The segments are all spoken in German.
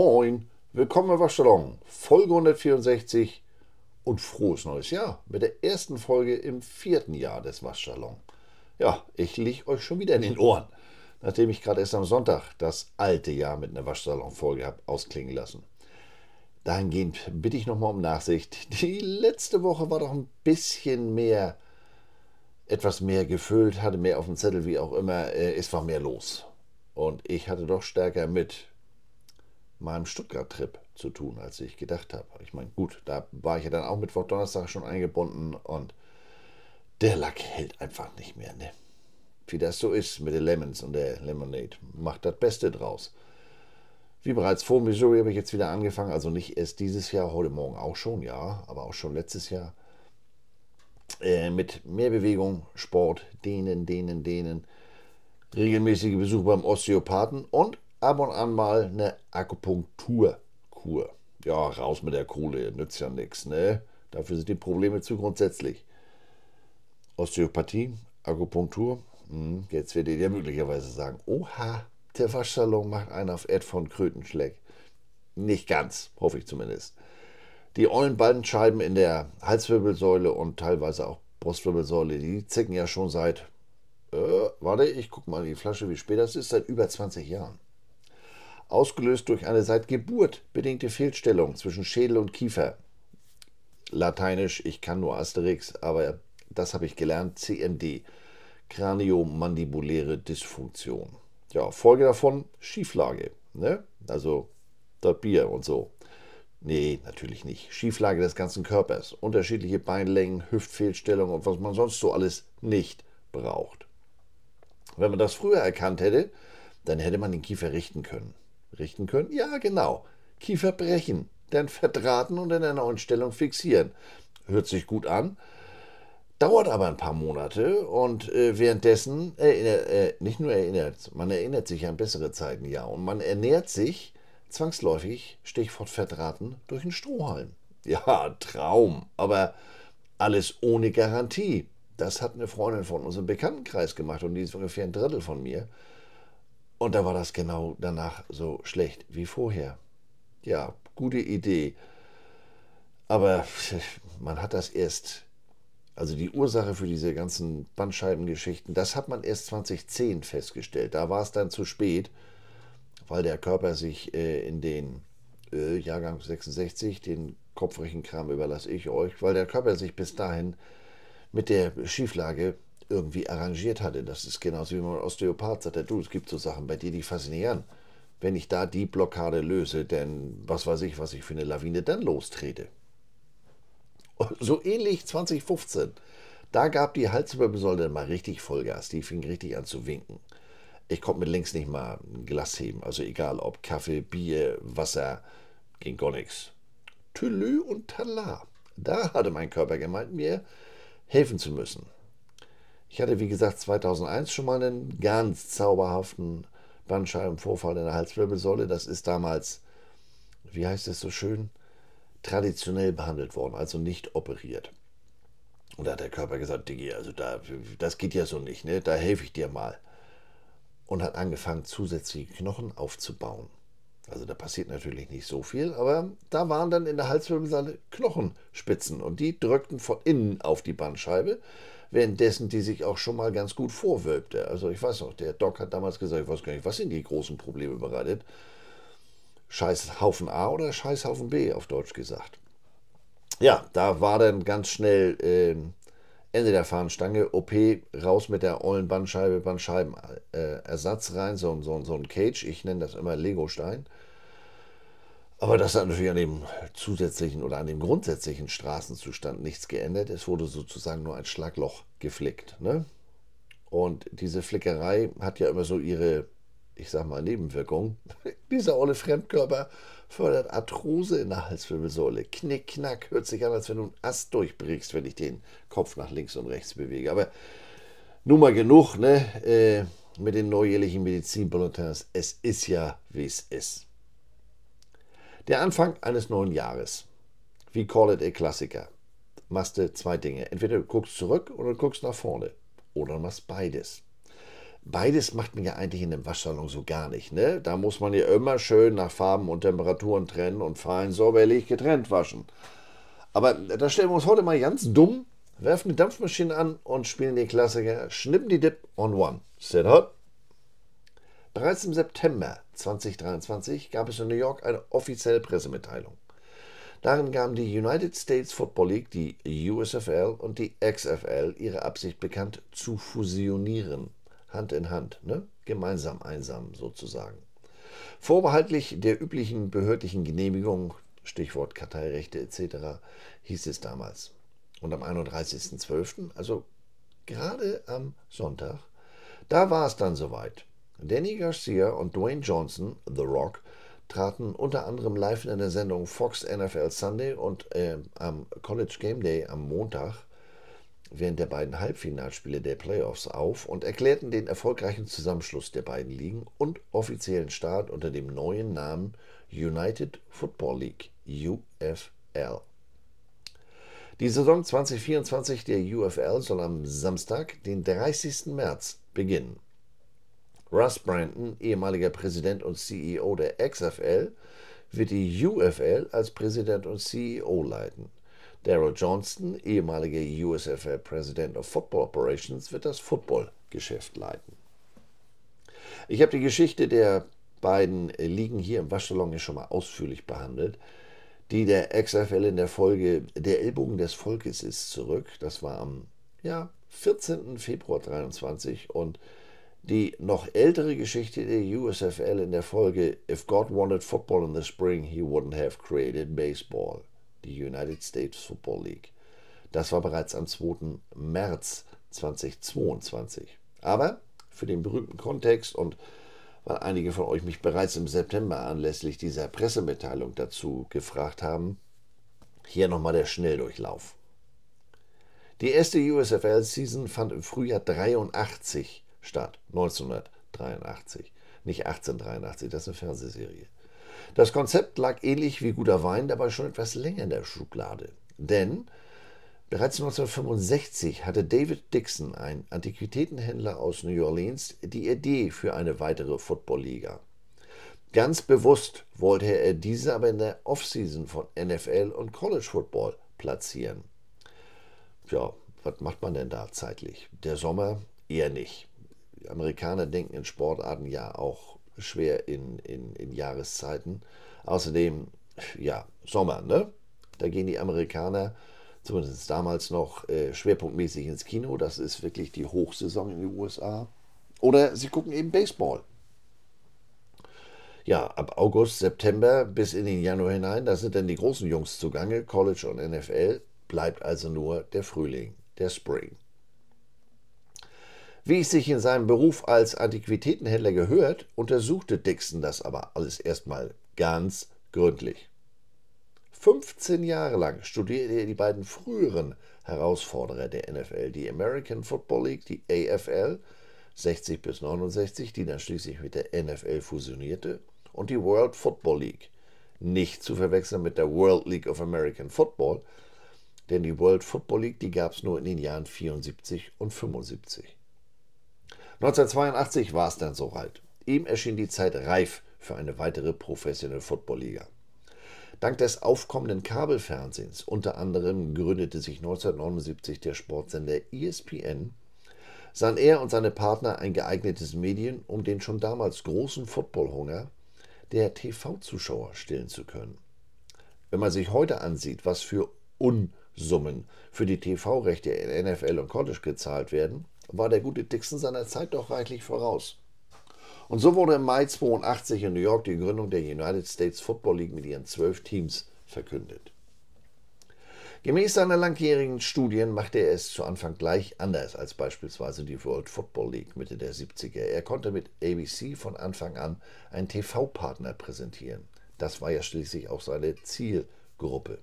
Moin, willkommen im Waschsalon, Folge 164 und frohes neues Jahr mit der ersten Folge im vierten Jahr des Waschsalon. Ja, ich liege euch schon wieder in den Ohren, nachdem ich gerade erst am Sonntag das alte Jahr mit einer Waschsalon-Folge habe ausklingen lassen. Dahingehend bitte ich nochmal um Nachsicht. Die letzte Woche war doch ein bisschen mehr, etwas mehr gefüllt, hatte mehr auf dem Zettel, wie auch immer. Äh, es war mehr los. Und ich hatte doch stärker mit meinem Stuttgart-Trip zu tun, als ich gedacht habe. Ich meine, gut, da war ich ja dann auch Mittwoch, Donnerstag schon eingebunden und der Lack hält einfach nicht mehr, ne? Wie das so ist mit den Lemons und der Lemonade. Macht das Beste draus. Wie bereits vor Missouri habe ich jetzt wieder angefangen, also nicht erst dieses Jahr, heute Morgen auch schon, ja, aber auch schon letztes Jahr. Äh, mit mehr Bewegung, Sport, dehnen, dehnen, dehnen, regelmäßige Besuche beim Osteopathen und ab und an mal eine Akupunkturkur. Ja, raus mit der Kohle, nützt ja nichts, ne? Dafür sind die Probleme zu grundsätzlich. Osteopathie, Akupunktur, hm, jetzt werdet ihr möglicherweise sagen, oha, der Waschsalon macht einen auf Ed von Krötenschleck. Nicht ganz, hoffe ich zumindest. Die Eulenbandscheiben in der Halswirbelsäule und teilweise auch Brustwirbelsäule, die zicken ja schon seit, äh, warte, ich gucke mal in die Flasche, wie spät das ist, seit über 20 Jahren ausgelöst durch eine seit Geburt bedingte Fehlstellung zwischen Schädel und Kiefer. Lateinisch, ich kann nur Asterix, aber das habe ich gelernt, CMD, Kraniomandibuläre Dysfunktion. Ja, Folge davon Schieflage, ne? Also das Bier und so. Nee, natürlich nicht. Schieflage des ganzen Körpers, unterschiedliche Beinlängen, Hüftfehlstellung und was man sonst so alles nicht braucht. Wenn man das früher erkannt hätte, dann hätte man den Kiefer richten können richten können? Ja, genau. Kiefer brechen, dann verdrahten und in einer neuen Stellung fixieren. Hört sich gut an. Dauert aber ein paar Monate und äh, währenddessen erinnert, äh, nicht nur erinnert, man erinnert sich an bessere Zeiten, ja, und man ernährt sich zwangsläufig, Stichwort verdrahten, durch einen Strohhalm. Ja, Traum, aber alles ohne Garantie. Das hat eine Freundin von uns im Bekanntenkreis gemacht und die ist ungefähr ein Drittel von mir. Und da war das genau danach so schlecht wie vorher. Ja, gute Idee. Aber man hat das erst, also die Ursache für diese ganzen Bandscheibengeschichten, das hat man erst 2010 festgestellt. Da war es dann zu spät, weil der Körper sich äh, in den äh, Jahrgang 66, den Kopfrechenkram überlasse ich euch, weil der Körper sich bis dahin mit der Schieflage irgendwie arrangiert hatte. Das ist genauso wie man Osteopath sagt, du, es gibt so Sachen bei dir, die faszinieren. Wenn ich da die Blockade löse, denn was weiß ich, was ich für eine Lawine dann lostrete. So ähnlich 2015. Da gab die Halswirbelsäule mal richtig Vollgas. Die fing richtig an zu winken. Ich konnte mit links nicht mal ein Glas heben. Also egal ob Kaffee, Bier, Wasser, ging gar nichts. Tülü und Tala. Da hatte mein Körper gemeint, mir helfen zu müssen. Ich hatte, wie gesagt, 2001 schon mal einen ganz zauberhaften Bandscheibenvorfall in der Halswirbelsäule. Das ist damals, wie heißt es so schön, traditionell behandelt worden, also nicht operiert. Und da hat der Körper gesagt, Diggi, also da, das geht ja so nicht, ne? da helfe ich dir mal. Und hat angefangen, zusätzliche Knochen aufzubauen. Also da passiert natürlich nicht so viel, aber da waren dann in der Halswirbelsäule Knochenspitzen und die drückten von innen auf die Bandscheibe währenddessen die sich auch schon mal ganz gut vorwölbte. Also ich weiß noch, der Doc hat damals gesagt, ich weiß gar nicht, was sind die großen Probleme bereitet. Scheiß Haufen A oder Scheiß Haufen B, auf Deutsch gesagt. Ja, da war dann ganz schnell äh, Ende der Fahnenstange, OP, raus mit der ollen Bandscheibe, Bandscheibenersatz äh, rein, so, so, so ein Cage, ich nenne das immer Legostein. Aber das hat natürlich an dem zusätzlichen oder an dem grundsätzlichen Straßenzustand nichts geändert. Es wurde sozusagen nur ein Schlagloch geflickt. Ne? Und diese Flickerei hat ja immer so ihre, ich sag mal, Nebenwirkung. Dieser olle Fremdkörper fördert Arthrose in der Halswirbelsäule. Knick, knack, hört sich an, als wenn du einen Ast durchbrichst, wenn ich den Kopf nach links und rechts bewege. Aber nun mal genug ne, äh, mit den neujährlichen Medizinbulletins. Es ist ja, wie es ist. Der Anfang eines neuen Jahres. Wie call it a Klassiker. Machst du zwei Dinge. Entweder du guckst zurück oder du guckst nach vorne. Oder du machst beides. beides macht man ja eigentlich in dem Waschsalon so gar nicht. Ne? Da muss man ja immer schön nach Farben und Temperaturen trennen und fein säuberlich getrennt waschen. Aber da stellen wir uns heute mal ganz dumm, werfen die Dampfmaschine an und spielen den Klassiker Schnippen die Dip on One. Set hot. Bereits im September 2023 gab es in New York eine offizielle Pressemitteilung. Darin gaben die United States Football League, die USFL und die XFL ihre Absicht bekannt, zu fusionieren. Hand in Hand, ne? gemeinsam einsam sozusagen. Vorbehaltlich der üblichen behördlichen Genehmigung, Stichwort Karteirechte etc., hieß es damals. Und am 31.12., also gerade am Sonntag, da war es dann soweit. Danny Garcia und Dwayne Johnson, The Rock, traten unter anderem live in der Sendung Fox NFL Sunday und äh, am College Game Day am Montag während der beiden Halbfinalspiele der Playoffs auf und erklärten den erfolgreichen Zusammenschluss der beiden Ligen und offiziellen Start unter dem neuen Namen United Football League UFL. Die Saison 2024 der UFL soll am Samstag, den 30. März, beginnen. Russ Brandon, ehemaliger Präsident und CEO der XFL, wird die UFL als Präsident und CEO leiten. Daryl Johnston, ehemaliger USFL President of Football Operations, wird das Footballgeschäft leiten. Ich habe die Geschichte der beiden Ligen hier im Waschsalon ja schon mal ausführlich behandelt. Die der XFL in der Folge Der Ellbogen des Volkes ist zurück. Das war am ja, 14. Februar 23 und die noch ältere Geschichte der USFL in der Folge If God wanted football in the spring, he wouldn't have created baseball die United States Football League. Das war bereits am 2. März 2022. Aber für den berühmten Kontext und weil einige von euch mich bereits im September anlässlich dieser Pressemitteilung dazu gefragt haben, hier nochmal der Schnelldurchlauf. Die erste USFL-Season fand im Frühjahr 83 statt, 1983, nicht 1883, das ist eine Fernsehserie. Das Konzept lag ähnlich wie guter Wein dabei schon etwas länger in der Schublade. Denn bereits 1965 hatte David Dixon, ein Antiquitätenhändler aus New Orleans, die Idee für eine weitere Football-Liga. Ganz bewusst wollte er diese aber in der Offseason von NFL und College Football platzieren. Ja, was macht man denn da zeitlich? Der Sommer eher nicht. Die Amerikaner denken in Sportarten ja auch schwer in, in, in Jahreszeiten. Außerdem, ja, Sommer, ne? Da gehen die Amerikaner, zumindest damals noch, äh, schwerpunktmäßig ins Kino. Das ist wirklich die Hochsaison in den USA. Oder sie gucken eben Baseball. Ja, ab August, September bis in den Januar hinein, da sind dann die großen Jungs zugange, College und NFL, bleibt also nur der Frühling, der Spring. Wie es sich in seinem Beruf als Antiquitätenhändler gehört, untersuchte Dixon das aber alles erstmal ganz gründlich. 15 Jahre lang studierte er die beiden früheren Herausforderer der NFL, die American Football League, die AFL, 60 bis 69, die dann schließlich mit der NFL fusionierte, und die World Football League, nicht zu verwechseln mit der World League of American Football, denn die World Football League, die gab es nur in den Jahren 74 und 75. 1982 war es dann soweit. Ihm erschien die Zeit reif für eine weitere professionelle Footballliga. Dank des aufkommenden Kabelfernsehens, unter anderem gründete sich 1979 der Sportsender ESPN, sahen er und seine Partner ein geeignetes Medien, um den schon damals großen Footballhunger der TV-Zuschauer stillen zu können. Wenn man sich heute ansieht, was für Unsummen für die TV-Rechte in NFL und College gezahlt werden, war der gute Dixon seiner Zeit doch reichlich voraus. Und so wurde im Mai 82 in New York die Gründung der United States Football League mit ihren zwölf Teams verkündet. Gemäß seiner langjährigen Studien machte er es zu Anfang gleich anders als beispielsweise die World Football League Mitte der 70er. Er konnte mit ABC von Anfang an einen TV-Partner präsentieren. Das war ja schließlich auch seine Zielgruppe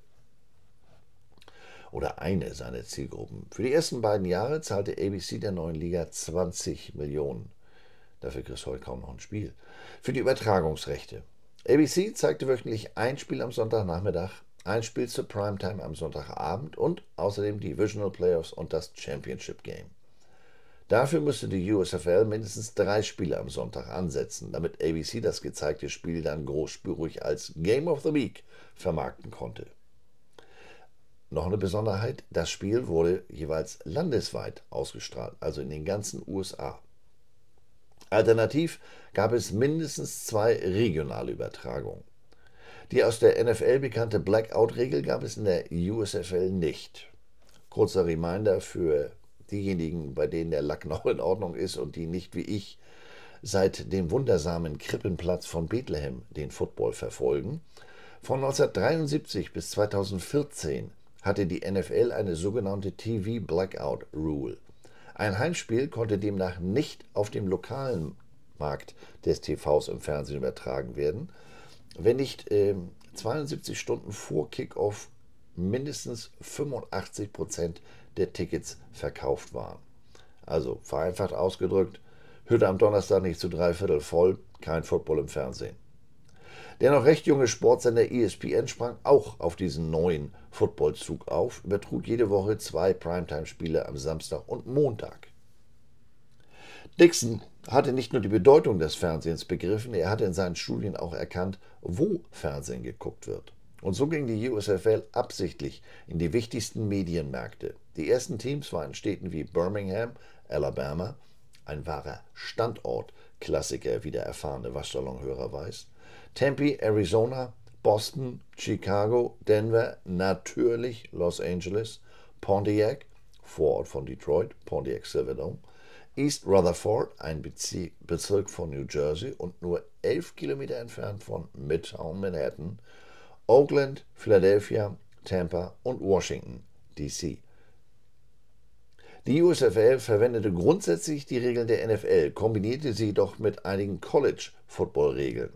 oder eine seiner Zielgruppen. Für die ersten beiden Jahre zahlte ABC der neuen Liga 20 Millionen. Dafür kriegst du heute kaum noch ein Spiel. Für die Übertragungsrechte. ABC zeigte wöchentlich ein Spiel am Sonntagnachmittag, ein Spiel zur Primetime am Sonntagabend und außerdem die Divisional Playoffs und das Championship Game. Dafür musste die USFL mindestens drei Spiele am Sonntag ansetzen, damit ABC das gezeigte Spiel dann großspurig als Game of the Week vermarkten konnte. Noch eine Besonderheit, das Spiel wurde jeweils landesweit ausgestrahlt, also in den ganzen USA. Alternativ gab es mindestens zwei regionale Übertragungen. Die aus der NFL bekannte Blackout-Regel gab es in der USFL nicht. Kurzer Reminder für diejenigen, bei denen der Lack noch in Ordnung ist und die nicht wie ich seit dem wundersamen Krippenplatz von Bethlehem den Football verfolgen. Von 1973 bis 2014 hatte die NFL eine sogenannte TV Blackout Rule. Ein Heimspiel konnte demnach nicht auf dem lokalen Markt des TVs im Fernsehen übertragen werden, wenn nicht äh, 72 Stunden vor Kickoff mindestens 85 Prozent der Tickets verkauft waren. Also vereinfacht ausgedrückt, Hütte am Donnerstag nicht zu drei Viertel voll, kein Football im Fernsehen. Der noch recht junge Sportsender ESPN sprang auch auf diesen neuen Footballzug auf, übertrug jede Woche zwei Primetime-Spiele am Samstag und Montag. Dixon hatte nicht nur die Bedeutung des Fernsehens begriffen, er hatte in seinen Studien auch erkannt, wo Fernsehen geguckt wird. Und so ging die USFL absichtlich in die wichtigsten Medienmärkte. Die ersten Teams waren in Städten wie Birmingham, Alabama, ein wahrer Standortklassiker, wie der erfahrene Waschsalonhörer weiß, Tempe, Arizona, Boston, Chicago, Denver, natürlich Los Angeles, Pontiac, Vorort von Detroit, Pontiac Silverdome, East Rutherford, ein Bezirk von New Jersey und nur elf Kilometer entfernt von Midtown Manhattan, Oakland, Philadelphia, Tampa und Washington, D.C. Die USFL verwendete grundsätzlich die Regeln der NFL, kombinierte sie jedoch mit einigen College-Football-Regeln,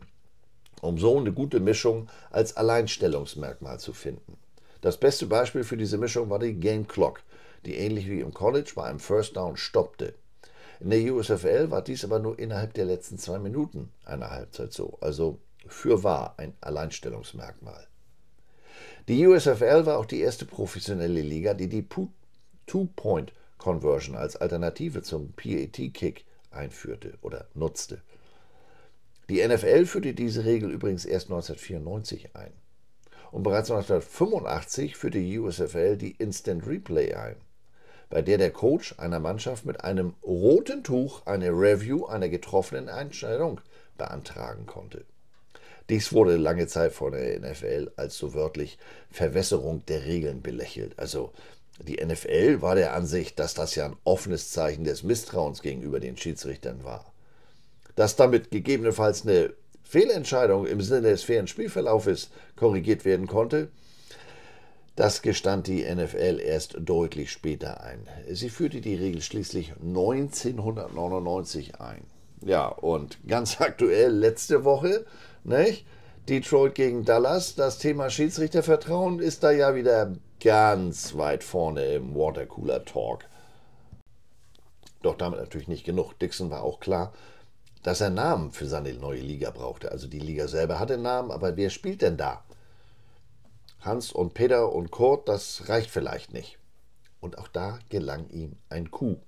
um so eine gute Mischung als Alleinstellungsmerkmal zu finden. Das beste Beispiel für diese Mischung war die Game Clock, die ähnlich wie im College bei einem First Down stoppte. In der USFL war dies aber nur innerhalb der letzten zwei Minuten einer Halbzeit so, also für wahr ein Alleinstellungsmerkmal. Die USFL war auch die erste professionelle Liga, die die Two-Point Conversion als Alternative zum PAT-Kick einführte oder nutzte. Die NFL führte diese Regel übrigens erst 1994 ein. Und bereits 1985 führte die USFL die Instant Replay ein, bei der der Coach einer Mannschaft mit einem roten Tuch eine Review einer getroffenen Einstellung beantragen konnte. Dies wurde lange Zeit von der NFL als so wörtlich Verwässerung der Regeln belächelt. Also die NFL war der Ansicht, dass das ja ein offenes Zeichen des Misstrauens gegenüber den Schiedsrichtern war. Dass damit gegebenenfalls eine Fehlentscheidung im Sinne des fairen Spielverlaufes korrigiert werden konnte, das gestand die NFL erst deutlich später ein. Sie führte die Regel schließlich 1999 ein. Ja, und ganz aktuell letzte Woche, nicht? Detroit gegen Dallas, das Thema Schiedsrichtervertrauen ist da ja wieder ganz weit vorne im Watercooler Talk. Doch damit natürlich nicht genug. Dixon war auch klar, dass er Namen für seine neue Liga brauchte. Also die Liga selber hatte Namen, aber wer spielt denn da? Hans und Peter und Kurt, das reicht vielleicht nicht. Und auch da gelang ihm ein Coup.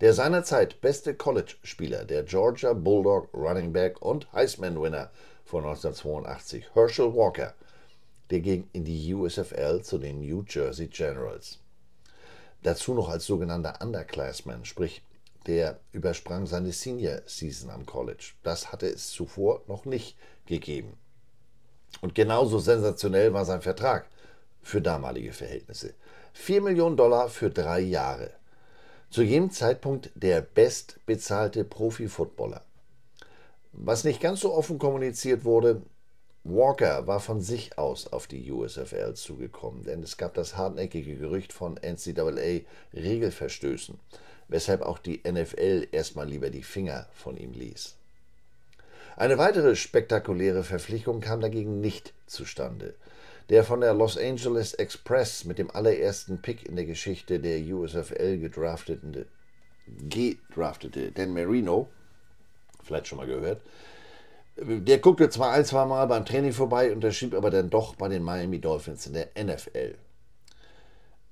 Der seinerzeit beste College-Spieler, der Georgia Bulldog Running Back und Heisman-Winner von 1982, Herschel Walker, der ging in die USFL zu den New Jersey Generals. Dazu noch als sogenannter Underclassman, sprich der übersprang seine Senior Season am College. Das hatte es zuvor noch nicht gegeben. Und genauso sensationell war sein Vertrag für damalige Verhältnisse. 4 Millionen Dollar für drei Jahre. Zu jedem Zeitpunkt der bestbezahlte Profi-Footballer. Was nicht ganz so offen kommuniziert wurde, Walker war von sich aus auf die USFL zugekommen, denn es gab das hartnäckige Gerücht von NCAA-Regelverstößen, weshalb auch die NFL erstmal lieber die Finger von ihm ließ. Eine weitere spektakuläre Verpflichtung kam dagegen nicht zustande. Der von der Los Angeles Express mit dem allerersten Pick in der Geschichte der USFL gedraftete, gedraftete Dan Marino, vielleicht schon mal gehört, der guckte zwar ein, zwei Mal beim Training vorbei, unterschrieb aber dann doch bei den Miami Dolphins in der NFL.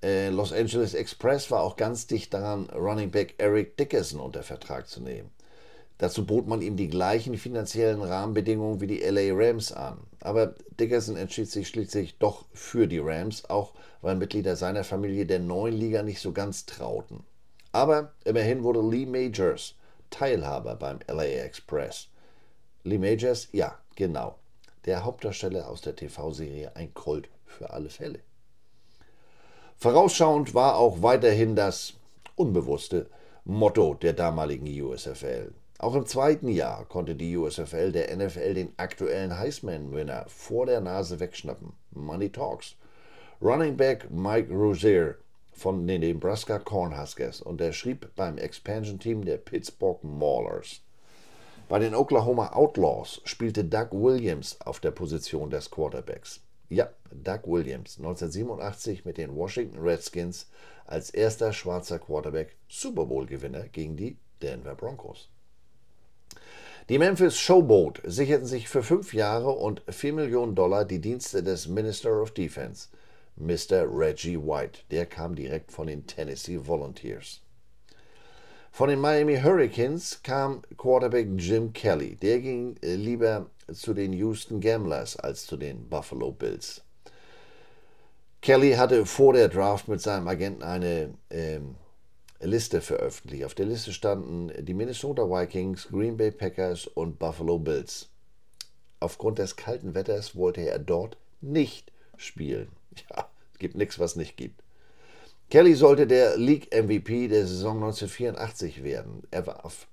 Äh, Los Angeles Express war auch ganz dicht daran, Running Back Eric Dickerson unter Vertrag zu nehmen. Dazu bot man ihm die gleichen finanziellen Rahmenbedingungen wie die LA Rams an. Aber Dickerson entschied sich schließlich doch für die Rams, auch weil Mitglieder seiner Familie der neuen Liga nicht so ganz trauten. Aber immerhin wurde Lee Majors Teilhaber beim LA Express. Lee Majors, ja, genau. Der Hauptdarsteller aus der TV-Serie Ein Colt für alle Fälle. Vorausschauend war auch weiterhin das unbewusste Motto der damaligen USFL. Auch im zweiten Jahr konnte die USFL der NFL den aktuellen Heisman-Winner vor der Nase wegschnappen. Money Talks. Running Back Mike Rozier von den Nebraska Cornhuskers unterschrieb beim Expansion-Team der Pittsburgh Maulers. Bei den Oklahoma Outlaws spielte Doug Williams auf der Position des Quarterbacks. Ja, Doug Williams, 1987 mit den Washington Redskins als erster schwarzer Quarterback Super Bowl-Gewinner gegen die Denver Broncos. Die Memphis Showboat sicherten sich für fünf Jahre und vier Millionen Dollar die Dienste des Minister of Defense, Mr. Reggie White. Der kam direkt von den Tennessee Volunteers. Von den Miami Hurricanes kam Quarterback Jim Kelly. Der ging lieber zu den Houston Gamblers als zu den Buffalo Bills. Kelly hatte vor der Draft mit seinem Agenten eine ähm, Liste veröffentlicht. Auf der Liste standen die Minnesota Vikings, Green Bay Packers und Buffalo Bills. Aufgrund des kalten Wetters wollte er dort nicht spielen. Ja, es gibt nichts, was nicht gibt. Kelly sollte der League MVP der Saison 1984 werden. Er warf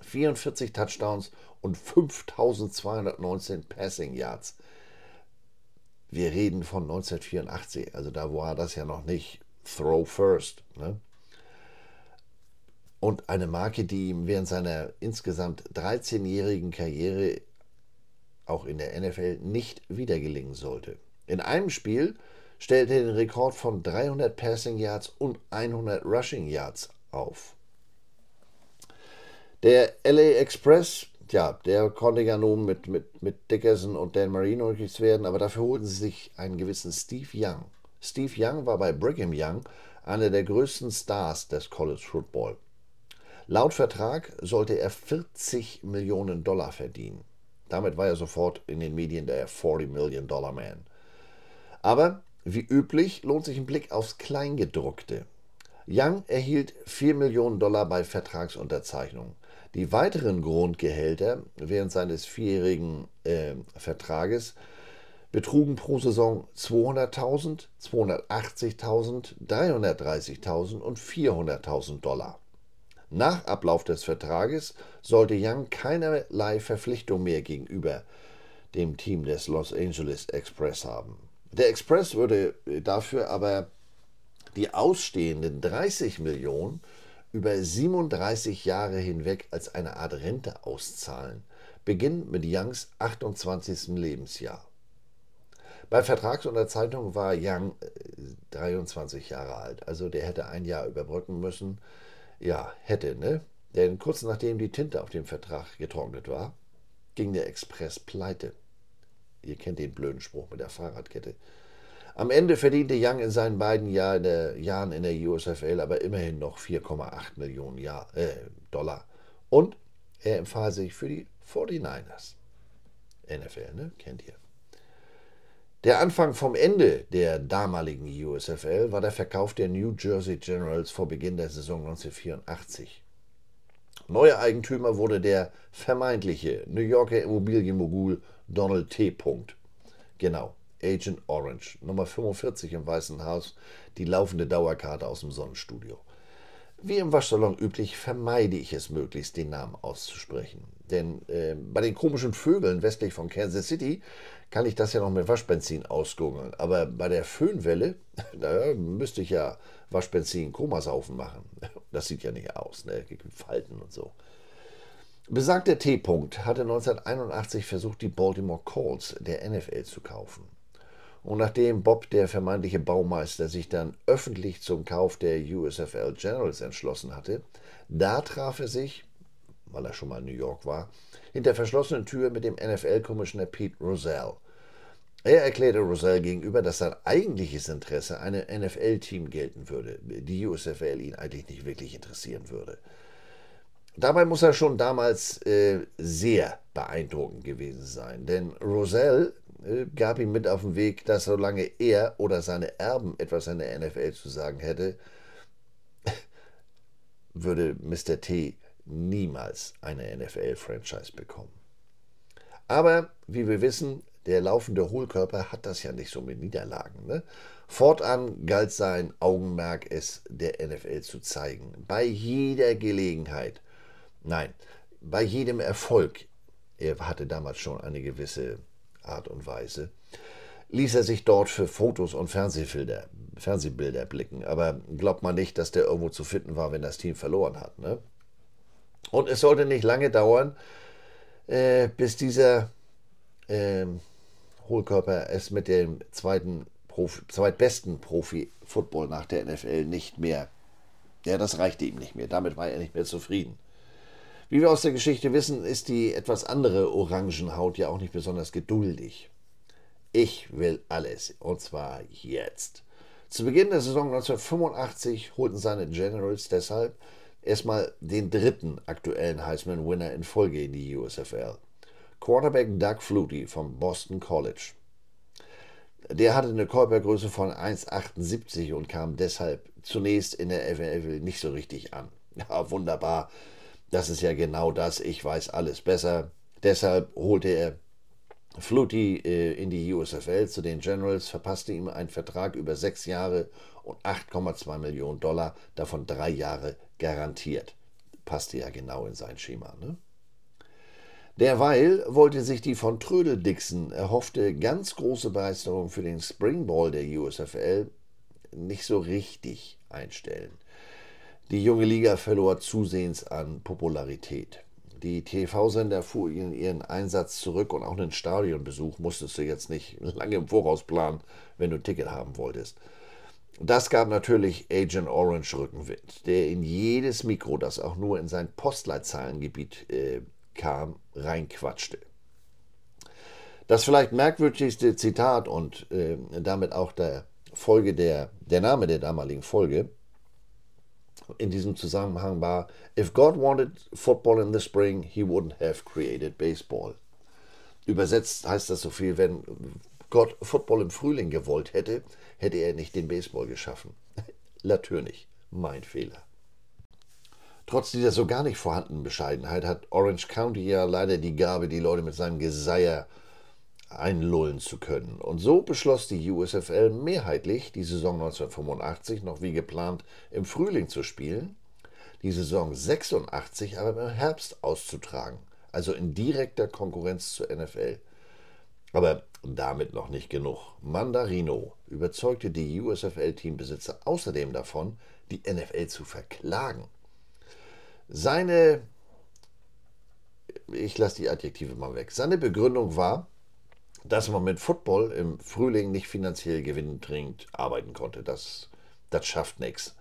44 Touchdowns und 5219 Passing Yards. Wir reden von 1984, also da war das ja noch nicht Throw First. Ne? und eine Marke, die ihm während seiner insgesamt 13-jährigen Karriere auch in der NFL nicht wieder gelingen sollte. In einem Spiel stellte er den Rekord von 300 Passing Yards und 100 Rushing Yards auf. Der LA Express, ja, der konnte ja nun mit, mit, mit Dickerson und Dan Marino nichts werden, aber dafür holten sie sich einen gewissen Steve Young. Steve Young war bei Brigham Young einer der größten Stars des College Football. Laut Vertrag sollte er 40 Millionen Dollar verdienen. Damit war er sofort in den Medien der 40 Million Dollar Man. Aber wie üblich lohnt sich ein Blick aufs Kleingedruckte. Young erhielt 4 Millionen Dollar bei Vertragsunterzeichnung. Die weiteren Grundgehälter während seines vierjährigen äh, Vertrages betrugen pro Saison 200.000, 280.000, 330.000 und 400.000 Dollar. Nach Ablauf des Vertrages sollte Young keinerlei Verpflichtung mehr gegenüber dem Team des Los Angeles Express haben. Der Express würde dafür aber die ausstehenden 30 Millionen über 37 Jahre hinweg als eine Art Rente auszahlen, beginnend mit Youngs 28. Lebensjahr. Bei Vertragsunterzeichnung war Young 23 äh, Jahre alt, also der hätte ein Jahr überbrücken müssen ja, hätte, ne? Denn kurz nachdem die Tinte auf dem Vertrag getrocknet war, ging der Express pleite. Ihr kennt den blöden Spruch mit der Fahrradkette. Am Ende verdiente Young in seinen beiden Jahr in der, Jahren in der USFL aber immerhin noch 4,8 Millionen Jahr, äh, Dollar. Und er empfahl sich für die 49ers. NFL, ne? Kennt ihr. Der Anfang vom Ende der damaligen USFL war der Verkauf der New Jersey Generals vor Beginn der Saison 1984. Neuer Eigentümer wurde der vermeintliche New Yorker Immobilienmogul Donald T. Genau, Agent Orange, Nummer 45 im Weißen Haus, die laufende Dauerkarte aus dem Sonnenstudio. Wie im Waschsalon üblich vermeide ich es möglichst, den Namen auszusprechen. Denn äh, bei den komischen Vögeln westlich von Kansas City kann ich das ja noch mit Waschbenzin ausgurgeln. Aber bei der Föhnwelle, da müsste ich ja Waschbenzin Komasaufen machen. Das sieht ja nicht aus, ne? Falten und so. Besagter T-Punkt hatte 1981 versucht, die Baltimore Colts der NFL zu kaufen. Und nachdem Bob, der vermeintliche Baumeister, sich dann öffentlich zum Kauf der USFL Generals entschlossen hatte, da traf er sich weil er schon mal in New York war, hinter verschlossenen Türen mit dem NFL-Commissioner Pete Rozelle. Er erklärte Rosell gegenüber, dass sein eigentliches Interesse einem NFL-Team gelten würde, die USFL ihn eigentlich nicht wirklich interessieren würde. Dabei muss er schon damals äh, sehr beeindruckend gewesen sein, denn Rosell gab ihm mit auf den Weg, dass solange er oder seine Erben etwas an der NFL zu sagen hätte, würde Mr. T niemals eine NFL-Franchise bekommen. Aber wie wir wissen, der laufende Hohlkörper hat das ja nicht so mit Niederlagen. Ne? Fortan galt sein Augenmerk, es der NFL zu zeigen. Bei jeder Gelegenheit. Nein, bei jedem Erfolg. Er hatte damals schon eine gewisse Art und Weise. Ließ er sich dort für Fotos und Fernsehbilder, Fernsehbilder blicken. Aber glaubt man nicht, dass der irgendwo zu finden war, wenn das Team verloren hat. Ne? Und es sollte nicht lange dauern, äh, bis dieser äh, Hohlkörper es mit dem zweiten Profi, zweitbesten Profi-Football nach der NFL nicht mehr, ja, das reichte ihm nicht mehr. Damit war er nicht mehr zufrieden. Wie wir aus der Geschichte wissen, ist die etwas andere Orangenhaut ja auch nicht besonders geduldig. Ich will alles, und zwar jetzt. Zu Beginn der Saison 1985 holten seine Generals deshalb erstmal den dritten aktuellen Heisman-Winner in Folge in die USFL. Quarterback Doug Flutie vom Boston College. Der hatte eine Körpergröße von 1,78 und kam deshalb zunächst in der FL nicht so richtig an. Ja, wunderbar. Das ist ja genau das. Ich weiß alles besser. Deshalb holte er Flutie äh, in die USFL zu den Generals, verpasste ihm einen Vertrag über sechs Jahre und 8,2 Millionen Dollar, davon drei Jahre garantiert. Passte ja genau in sein Schema. Ne? Derweil wollte sich die von Trödel Dixon erhoffte ganz große Begeisterung für den Springball der USFL nicht so richtig einstellen. Die junge Liga verlor zusehends an Popularität. Die TV-Sender fuhren ihren Einsatz zurück und auch einen Stadionbesuch musstest du jetzt nicht lange im Voraus planen, wenn du ein Ticket haben wolltest. Das gab natürlich Agent Orange Rückenwind, der in jedes Mikro, das auch nur in sein Postleitzahlengebiet äh, kam, reinquatschte. Das vielleicht merkwürdigste Zitat und äh, damit auch der Folge der, der Name der damaligen Folge in diesem Zusammenhang war, If God wanted football in the spring, he wouldn't have created baseball. Übersetzt heißt das so viel, wenn Gott Football im Frühling gewollt hätte, hätte er nicht den Baseball geschaffen. Natürlich, mein Fehler. Trotz dieser so gar nicht vorhandenen Bescheidenheit hat Orange County ja leider die Gabe, die Leute mit seinem Geseier einlullen zu können. Und so beschloss die USFL mehrheitlich, die Saison 1985 noch wie geplant im Frühling zu spielen, die Saison 86 aber im Herbst auszutragen, also in direkter Konkurrenz zur NFL. Aber damit noch nicht genug. Mandarino überzeugte die USFL-Teambesitzer außerdem davon, die NFL zu verklagen. Seine, ich lasse die Adjektive mal weg, seine Begründung war, dass man mit Football im Frühling nicht finanziell gewinnbringend arbeiten konnte. Das, das schafft nichts.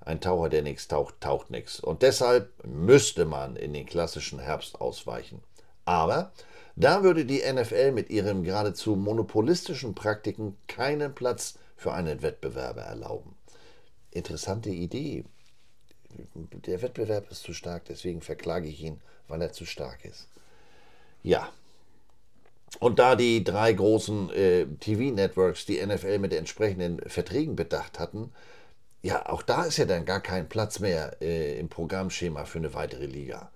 Ein Taucher, der nichts taucht, taucht nichts. Und deshalb müsste man in den klassischen Herbst ausweichen. Aber da würde die NFL mit ihren geradezu monopolistischen Praktiken keinen Platz für einen Wettbewerber erlauben. Interessante Idee der Wettbewerb ist zu stark, deswegen verklage ich ihn, weil er zu stark ist. Ja. Und da die drei großen äh, TV-Networks die NFL mit entsprechenden Verträgen bedacht hatten, ja, auch da ist ja dann gar kein Platz mehr äh, im Programmschema für eine weitere Liga.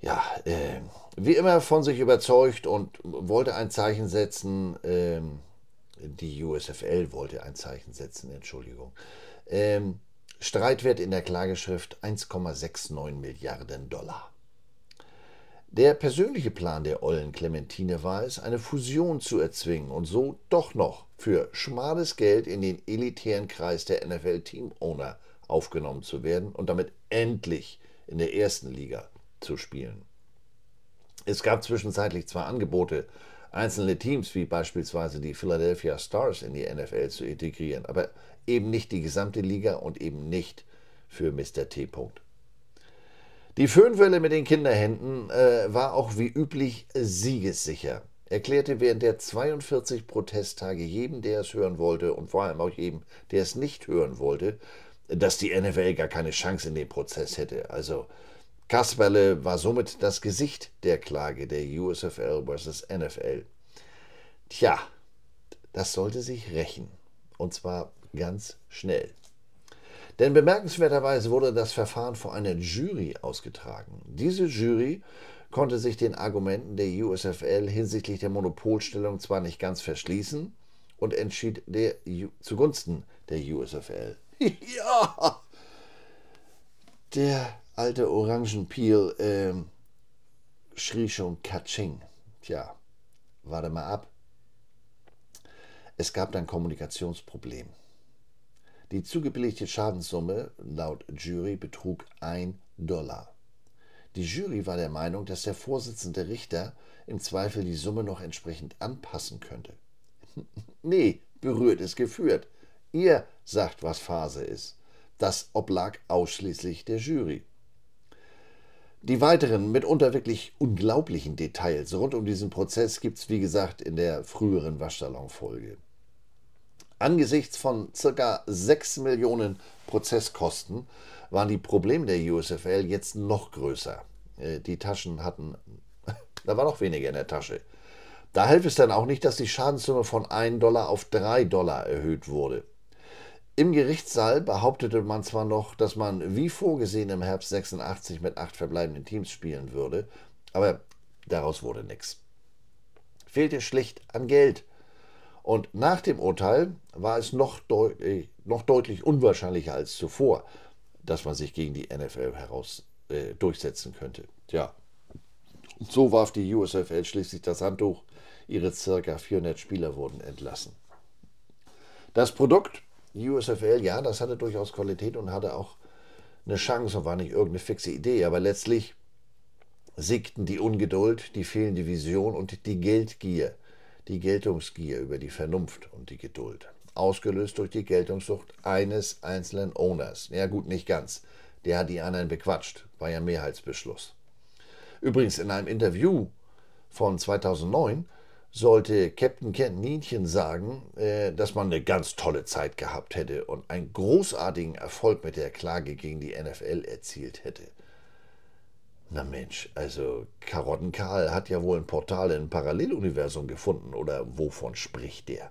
Ja, äh, wie immer von sich überzeugt und wollte ein Zeichen setzen, ähm, die USFL wollte ein Zeichen setzen, Entschuldigung. Ähm, Streitwert in der Klageschrift 1,69 Milliarden Dollar. Der persönliche Plan der ollen Clementine war es, eine Fusion zu erzwingen und so doch noch für schmales Geld in den elitären Kreis der NFL-Team-Owner aufgenommen zu werden und damit endlich in der ersten Liga zu spielen. Es gab zwischenzeitlich zwar Angebote, einzelne Teams wie beispielsweise die Philadelphia Stars in die NFL zu integrieren, aber eben nicht die gesamte Liga und eben nicht für Mr. T. Die Föhnwelle mit den Kinderhänden äh, war auch wie üblich siegessicher. erklärte während der 42 Protesttage jedem, der es hören wollte und vor allem auch jedem, der es nicht hören wollte, dass die NFL gar keine Chance in dem Prozess hätte. Also Kasperle war somit das Gesicht der Klage der USFL vs. NFL. Tja, das sollte sich rächen. Und zwar ganz schnell. Denn bemerkenswerterweise wurde das Verfahren vor einer Jury ausgetragen. Diese Jury konnte sich den Argumenten der USFL hinsichtlich der Monopolstellung zwar nicht ganz verschließen und entschied der, zugunsten der USFL. ja! Der alte Orangenpeel äh, schrie schon Katsching. Tja, warte mal ab. Es gab ein Kommunikationsproblem. Die zugebilligte Schadenssumme laut Jury betrug 1 Dollar. Die Jury war der Meinung, dass der Vorsitzende Richter im Zweifel die Summe noch entsprechend anpassen könnte. nee, berührt ist geführt. Ihr sagt, was Phase ist. Das oblag ausschließlich der Jury. Die weiteren, mitunter wirklich unglaublichen Details rund um diesen Prozess gibt es, wie gesagt, in der früheren Waschsalon-Folge. Angesichts von ca. 6 Millionen Prozesskosten waren die Probleme der USFL jetzt noch größer. Äh, die Taschen hatten, da war noch weniger in der Tasche. Da half es dann auch nicht, dass die Schadenssumme von 1 Dollar auf 3 Dollar erhöht wurde. Im Gerichtssaal behauptete man zwar noch, dass man wie vorgesehen im Herbst 86 mit acht verbleibenden Teams spielen würde, aber daraus wurde nichts. Fehlte schlicht an Geld. Und nach dem Urteil war es noch, deut äh, noch deutlich unwahrscheinlicher als zuvor, dass man sich gegen die NFL heraus äh, durchsetzen könnte. Tja, und so warf die USFL schließlich das Handtuch. Ihre ca. 400 Spieler wurden entlassen. Das Produkt USFL, ja, das hatte durchaus Qualität und hatte auch eine Chance und war nicht irgendeine fixe Idee, aber letztlich siegten die Ungeduld, die fehlende Vision und die Geldgier die Geltungsgier über die Vernunft und die Geduld, ausgelöst durch die Geltungssucht eines einzelnen Owners. Ja gut, nicht ganz. Der hat die anderen bequatscht, war ja Mehrheitsbeschluss. Übrigens in einem Interview von 2009 sollte Captain Kent Nienchen sagen, äh, dass man eine ganz tolle Zeit gehabt hätte und einen großartigen Erfolg mit der Klage gegen die NFL erzielt hätte. Na Mensch, also Karottenkarl hat ja wohl ein Portal in ein Paralleluniversum gefunden, oder wovon spricht der?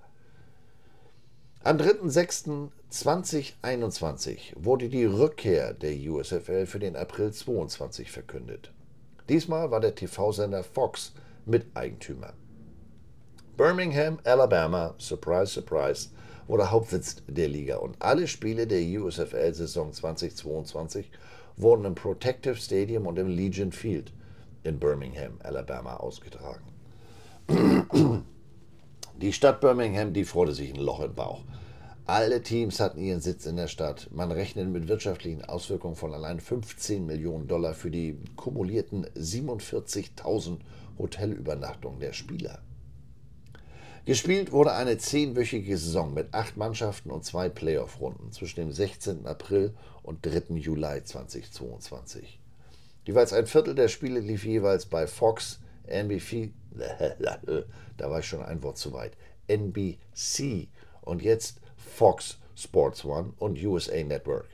Am 3.6.2021 wurde die Rückkehr der USFL für den April 22 verkündet. Diesmal war der TV-Sender Fox Miteigentümer. Birmingham, Alabama, surprise, surprise, wurde Hauptsitz der Liga und alle Spiele der USFL-Saison 2022 wurden im Protective Stadium und im Legion Field in Birmingham, Alabama ausgetragen. Die Stadt Birmingham, die freute sich ein Loch im Bauch. Alle Teams hatten ihren Sitz in der Stadt. Man rechnet mit wirtschaftlichen Auswirkungen von allein 15 Millionen Dollar für die kumulierten 47.000 Hotelübernachtungen der Spieler. Gespielt wurde eine zehnwöchige Saison mit acht Mannschaften und zwei Playoff-Runden zwischen dem 16. April und 3. Juli 2022. Jeweils ein Viertel der Spiele lief jeweils bei Fox, NBC, da war ich schon ein Wort zu weit, NBC und jetzt Fox Sports One und USA Network.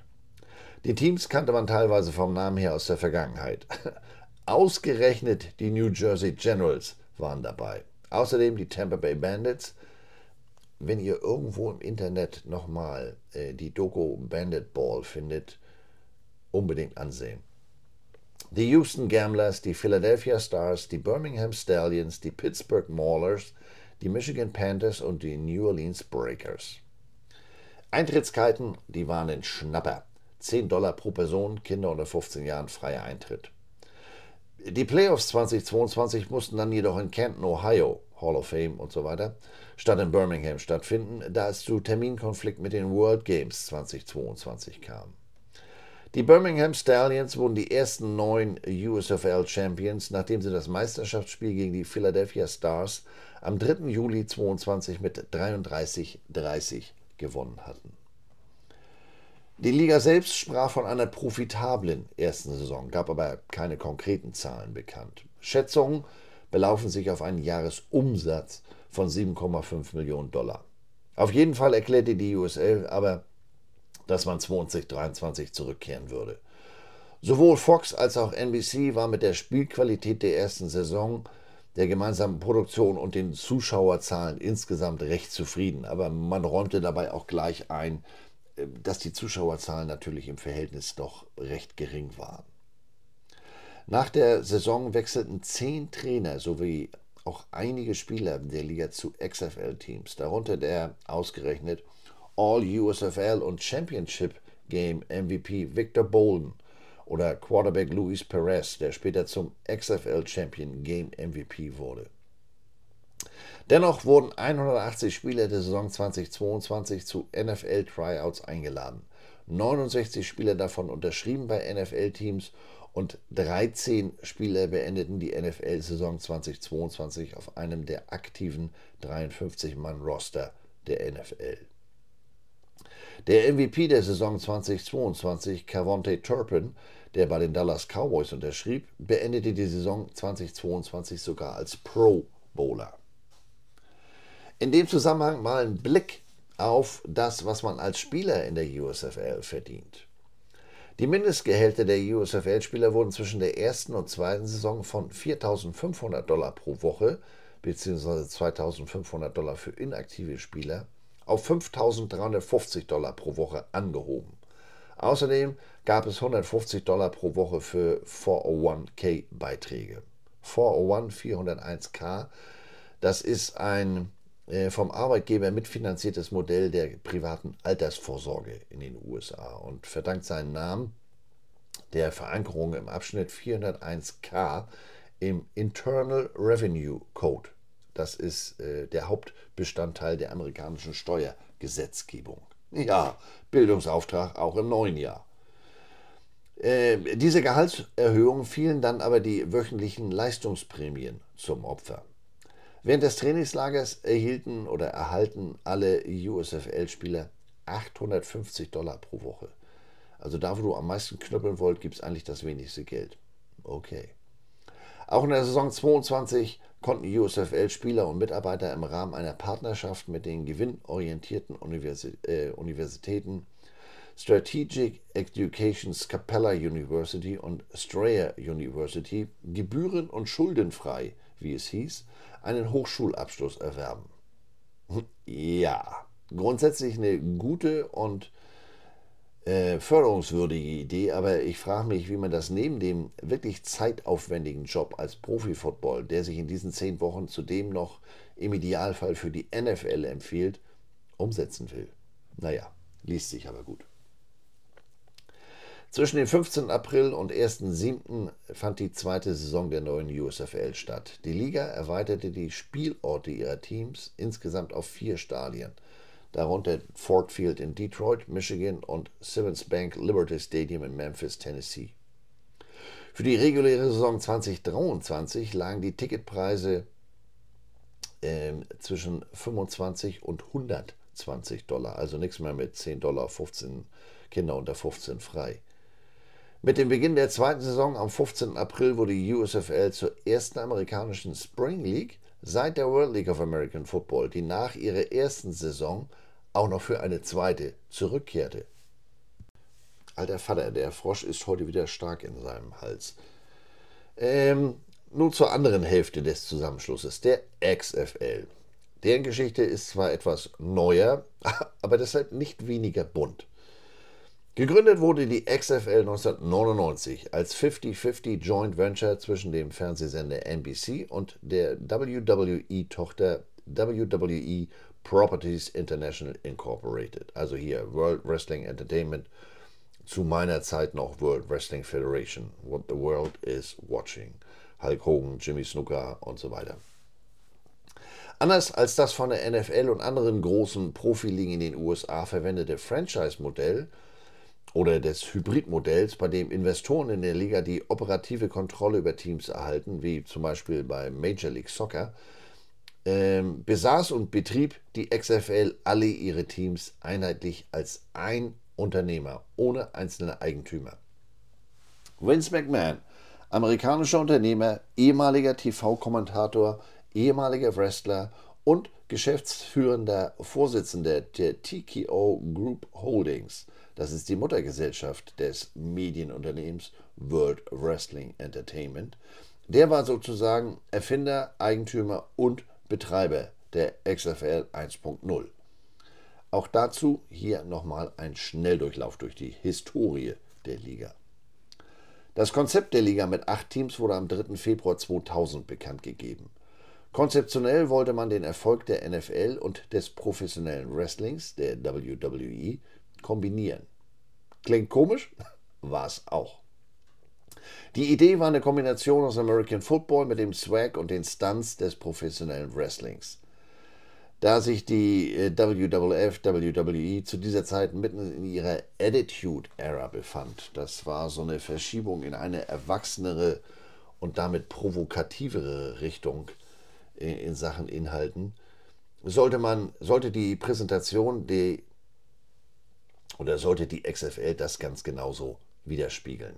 Die Teams kannte man teilweise vom Namen her aus der Vergangenheit. Ausgerechnet die New Jersey Generals waren dabei. Außerdem die Tampa Bay Bandits. Wenn ihr irgendwo im Internet nochmal äh, die Doku Bandit Ball findet, unbedingt ansehen. Die Houston Gamblers, die Philadelphia Stars, die Birmingham Stallions, die Pittsburgh Maulers, die Michigan Panthers und die New Orleans Breakers. Eintrittskarten, die waren ein Schnapper. 10 Dollar pro Person, Kinder unter 15 Jahren freier Eintritt. Die Playoffs 2022 mussten dann jedoch in Canton, Ohio, Hall of Fame und so weiter, statt in Birmingham stattfinden, da es zu Terminkonflikt mit den World Games 2022 kam. Die Birmingham Stallions wurden die ersten neun USFL Champions, nachdem sie das Meisterschaftsspiel gegen die Philadelphia Stars am 3. Juli 2022 mit 33-30 gewonnen hatten. Die Liga selbst sprach von einer profitablen ersten Saison, gab aber keine konkreten Zahlen bekannt. Schätzungen belaufen sich auf einen Jahresumsatz von 7,5 Millionen Dollar. Auf jeden Fall erklärte die USL aber, dass man 2023 zurückkehren würde. Sowohl Fox als auch NBC war mit der Spielqualität der ersten Saison, der gemeinsamen Produktion und den Zuschauerzahlen insgesamt recht zufrieden. Aber man räumte dabei auch gleich ein, äh, dass die Zuschauerzahlen natürlich im Verhältnis doch recht gering waren. Nach der Saison wechselten zehn Trainer sowie auch einige Spieler der Liga zu XFL-Teams, darunter der ausgerechnet All-USFL und Championship Game MVP Victor Bolden oder Quarterback Luis Perez, der später zum XFL Champion Game MVP wurde. Dennoch wurden 180 Spieler der Saison 2022 zu NFL Tryouts eingeladen. 69 Spieler davon unterschrieben bei NFL-Teams und 13 Spieler beendeten die NFL-Saison 2022 auf einem der aktiven 53-Mann-Roster der NFL. Der MVP der Saison 2022, Cavonte Turpin, der bei den Dallas Cowboys unterschrieb, beendete die Saison 2022 sogar als Pro Bowler. In dem Zusammenhang mal ein Blick auf das, was man als Spieler in der USFL verdient. Die Mindestgehälter der USFL-Spieler wurden zwischen der ersten und zweiten Saison von 4.500 Dollar pro Woche bzw. 2.500 Dollar für inaktive Spieler auf 5.350 Dollar pro Woche angehoben. Außerdem gab es 150 Dollar pro Woche für 401k-Beiträge. 401 401k, das ist ein vom Arbeitgeber mitfinanziertes Modell der privaten Altersvorsorge in den USA und verdankt seinen Namen der Verankerung im Abschnitt 401k im Internal Revenue Code. Das ist äh, der Hauptbestandteil der amerikanischen Steuergesetzgebung. Ja, Bildungsauftrag auch im neuen Jahr. Äh, diese Gehaltserhöhungen fielen dann aber die wöchentlichen Leistungsprämien zum Opfer. Während des Trainingslagers erhielten oder erhalten alle USFL-Spieler 850 Dollar pro Woche. Also da, wo du am meisten knüppeln wollt, gibt es eigentlich das wenigste Geld. Okay. Auch in der Saison 22 konnten USFL-Spieler und Mitarbeiter im Rahmen einer Partnerschaft mit den gewinnorientierten Universi äh, Universitäten Strategic Education Capella University und Strayer University gebühren- und schuldenfrei, wie es hieß, einen Hochschulabschluss erwerben. Ja, grundsätzlich eine gute und äh, förderungswürdige Idee, aber ich frage mich, wie man das neben dem wirklich zeitaufwendigen Job als Profi-Football, der sich in diesen zehn Wochen zudem noch im Idealfall für die NFL empfiehlt, umsetzen will. Naja, liest sich aber gut. Zwischen dem 15. April und 1.7. fand die zweite Saison der neuen USFL statt. Die Liga erweiterte die Spielorte ihrer Teams insgesamt auf vier Stadien, darunter Ford Field in Detroit, Michigan und Simmons Bank Liberty Stadium in Memphis, Tennessee. Für die reguläre Saison 2023 lagen die Ticketpreise äh, zwischen 25 und 120 Dollar, also nichts mehr mit 10 Dollar, 15 Kinder unter 15 frei. Mit dem Beginn der zweiten Saison am 15. April wurde die USFL zur ersten amerikanischen Spring League seit der World League of American Football, die nach ihrer ersten Saison auch noch für eine zweite zurückkehrte. Alter Vater, der Frosch ist heute wieder stark in seinem Hals. Ähm, nun zur anderen Hälfte des Zusammenschlusses, der XFL. Deren Geschichte ist zwar etwas neuer, aber deshalb nicht weniger bunt. Gegründet wurde die XFL 1999 als 50-50 Joint Venture zwischen dem Fernsehsender NBC und der WWE-Tochter WWE Properties International Incorporated, also hier World Wrestling Entertainment, zu meiner Zeit noch World Wrestling Federation, What the World is Watching, Hulk Hogan, Jimmy Snooker und so weiter. Anders als das von der NFL und anderen großen Profiligen in den USA verwendete Franchise-Modell oder des Hybridmodells, bei dem Investoren in der Liga die operative Kontrolle über Teams erhalten, wie zum Beispiel bei Major League Soccer, ähm, besaß und betrieb die XFL alle ihre Teams einheitlich als ein Unternehmer, ohne einzelne Eigentümer. Vince McMahon, Amerikanischer Unternehmer, ehemaliger TV-Kommentator, ehemaliger Wrestler und geschäftsführender Vorsitzender der TKO Group Holdings. Das ist die Muttergesellschaft des Medienunternehmens World Wrestling Entertainment. Der war sozusagen Erfinder, Eigentümer und Betreiber der XFL 1.0. Auch dazu hier nochmal ein Schnelldurchlauf durch die Historie der Liga. Das Konzept der Liga mit acht Teams wurde am 3. Februar 2000 bekannt gegeben. Konzeptionell wollte man den Erfolg der NFL und des professionellen Wrestlings, der WWE, kombinieren. Klingt komisch? War es auch. Die Idee war eine Kombination aus American Football mit dem Swag und den Stunts des professionellen Wrestlings. Da sich die äh, WWF, WWE zu dieser Zeit mitten in ihrer Attitude-Ära befand, das war so eine Verschiebung in eine erwachsenere und damit provokativere Richtung, in Sachen Inhalten, sollte man, sollte die Präsentation die, oder sollte die XFL das ganz genauso widerspiegeln.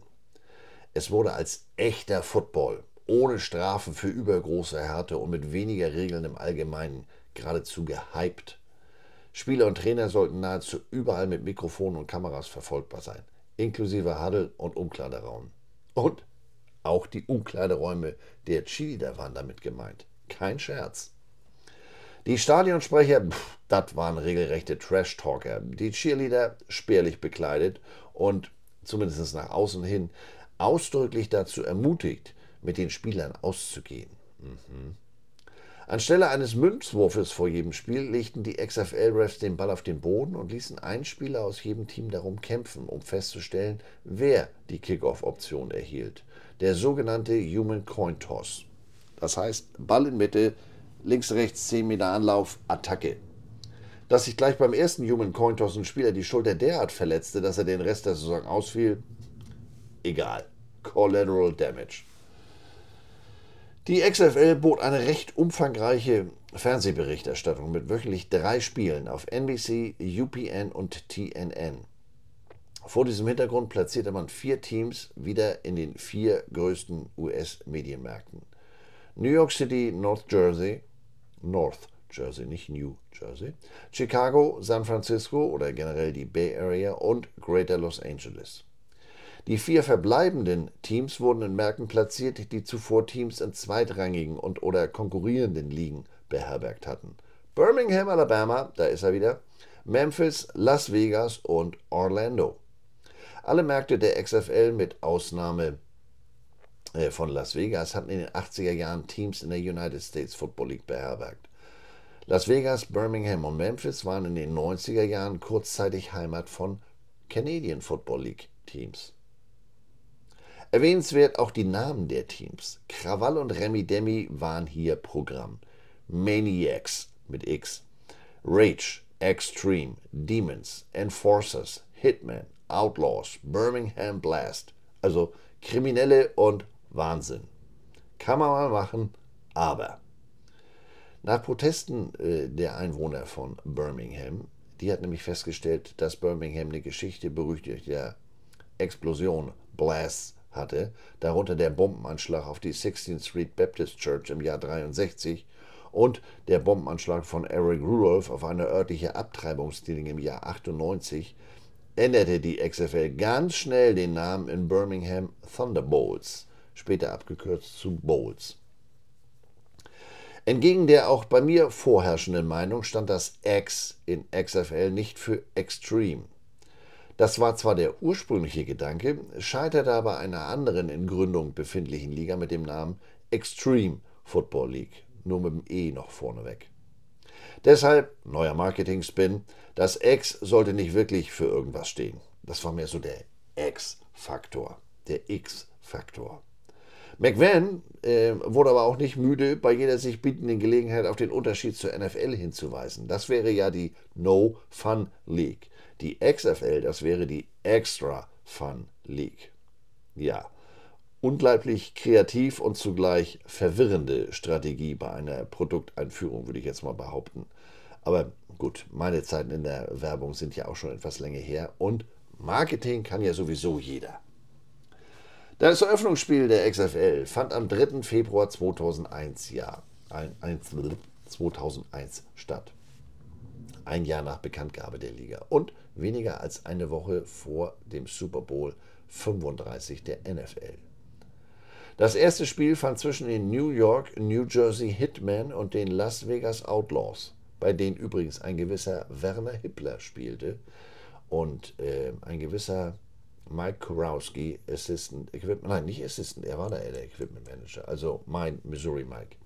Es wurde als echter Football, ohne Strafen für übergroße Härte und mit weniger Regeln im Allgemeinen geradezu gehypt. Spieler und Trainer sollten nahezu überall mit Mikrofonen und Kameras verfolgbar sein, inklusive Huddle und Umkleideraum. Und auch die Umkleideräume der Cheerleader waren damit gemeint. Kein Scherz. Die Stadionsprecher, das waren regelrechte Trash-Talker. Die Cheerleader spärlich bekleidet und zumindest nach außen hin ausdrücklich dazu ermutigt, mit den Spielern auszugehen. Mhm. Anstelle eines Münzwurfes vor jedem Spiel legten die XFL-Refs den Ball auf den Boden und ließen einen Spieler aus jedem Team darum kämpfen, um festzustellen, wer die Kickoff-Option erhielt. Der sogenannte Human Coin Toss. Das heißt, Ball in Mitte, links, rechts, 10 Meter Anlauf, Attacke. Dass sich gleich beim ersten Human Coin Toss ein Spieler die Schulter derart verletzte, dass er den Rest der Saison ausfiel, egal. Collateral Damage. Die XFL bot eine recht umfangreiche Fernsehberichterstattung mit wöchentlich drei Spielen auf NBC, UPN und TNN. Vor diesem Hintergrund platzierte man vier Teams wieder in den vier größten US-Medienmärkten. New York City, North Jersey, North Jersey, nicht New Jersey, Chicago, San Francisco oder generell die Bay Area und Greater Los Angeles. Die vier verbleibenden Teams wurden in Märkten platziert, die zuvor Teams in zweitrangigen und oder konkurrierenden Ligen beherbergt hatten. Birmingham, Alabama, da ist er wieder, Memphis, Las Vegas und Orlando. Alle Märkte der XFL mit Ausnahme von Las Vegas hatten in den 80er Jahren Teams in der United States Football League beherbergt. Las Vegas, Birmingham und Memphis waren in den 90er Jahren kurzzeitig Heimat von Canadian Football League Teams. Erwähnenswert auch die Namen der Teams. Krawall und Remy Demi waren hier Programm. Maniacs mit X, Rage, Extreme, Demons, Enforcers, Hitman, Outlaws, Birmingham Blast. Also Kriminelle und Wahnsinn. Kann man mal machen, aber. Nach Protesten äh, der Einwohner von Birmingham, die hat nämlich festgestellt, dass Birmingham eine Geschichte berüchtigter Explosion, Blasts hatte, darunter der Bombenanschlag auf die 16th Street Baptist Church im Jahr 63 und der Bombenanschlag von Eric Rudolph auf eine örtliche Abtreibungsklinik im Jahr 98, änderte die XFL ganz schnell den Namen in Birmingham Thunderbolts später abgekürzt zu Bowls. Entgegen der auch bei mir vorherrschenden Meinung stand das X in XFL nicht für Extreme. Das war zwar der ursprüngliche Gedanke, scheiterte aber einer anderen in Gründung befindlichen Liga mit dem Namen Extreme Football League, nur mit dem E noch vorneweg. Deshalb, neuer Marketing-Spin, das X sollte nicht wirklich für irgendwas stehen. Das war mehr so der X-Faktor, der X-Faktor. McVan äh, wurde aber auch nicht müde, bei jeder sich bietenden Gelegenheit auf den Unterschied zur NFL hinzuweisen. Das wäre ja die No Fun League. Die XFL, das wäre die Extra Fun League. Ja, unglaublich kreativ und zugleich verwirrende Strategie bei einer Produkteinführung, würde ich jetzt mal behaupten. Aber gut, meine Zeiten in der Werbung sind ja auch schon etwas länger her und Marketing kann ja sowieso jeder. Das Eröffnungsspiel der XFL fand am 3. Februar 2001, Jahr, 2001 statt. Ein Jahr nach Bekanntgabe der Liga und weniger als eine Woche vor dem Super Bowl 35 der NFL. Das erste Spiel fand zwischen den New York, New Jersey Hitmen und den Las Vegas Outlaws, bei denen übrigens ein gewisser Werner Hippler spielte und äh, ein gewisser Mike Kurowski, Assistant Equipment, nein, nicht Assistant, er war da der Equipment Manager, also mein Missouri Mike.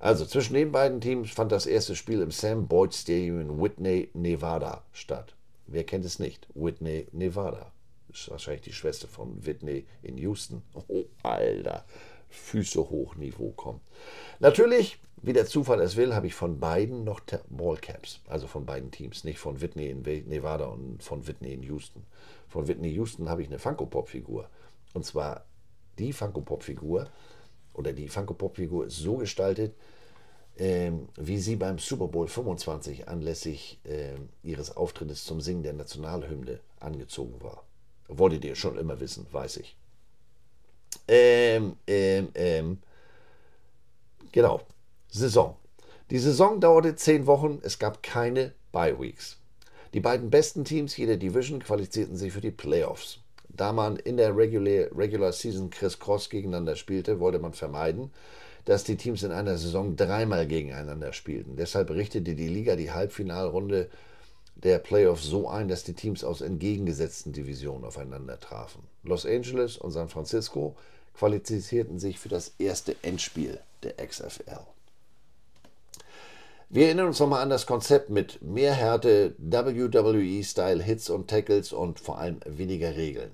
Also zwischen den beiden Teams fand das erste Spiel im Sam Boyd Stadium in Whitney, Nevada statt. Wer kennt es nicht? Whitney, Nevada. Ist wahrscheinlich die Schwester von Whitney in Houston. Oh, Alter. Füße hoch Niveau kommt. Natürlich, wie der Zufall es will, habe ich von beiden noch Ballcaps, also von beiden Teams, nicht von Whitney in Nevada und von Whitney in Houston. Von Whitney Houston habe ich eine Funko Pop Figur und zwar die Funko Pop Figur oder die Funko Pop Figur ist so gestaltet, ähm, wie sie beim Super Bowl 25 anlässlich äh, ihres Auftrittes zum Singen der Nationalhymne angezogen war. Wolltet ihr schon immer wissen, weiß ich. Ähm, ähm, ähm, genau. Saison. Die Saison dauerte zehn Wochen. Es gab keine Bye Weeks. Die beiden besten Teams jeder Division qualifizierten sich für die Playoffs. Da man in der Regular, Regular Season Chris Cross gegeneinander spielte, wollte man vermeiden, dass die Teams in einer Saison dreimal gegeneinander spielten. Deshalb richtete die Liga die Halbfinalrunde der Playoffs so ein, dass die Teams aus entgegengesetzten Divisionen aufeinander trafen. Los Angeles und San Francisco qualifizierten sich für das erste Endspiel der XFL. Wir erinnern uns nochmal an das Konzept mit mehr Härte, WWE-Style Hits und Tackles und vor allem weniger Regeln.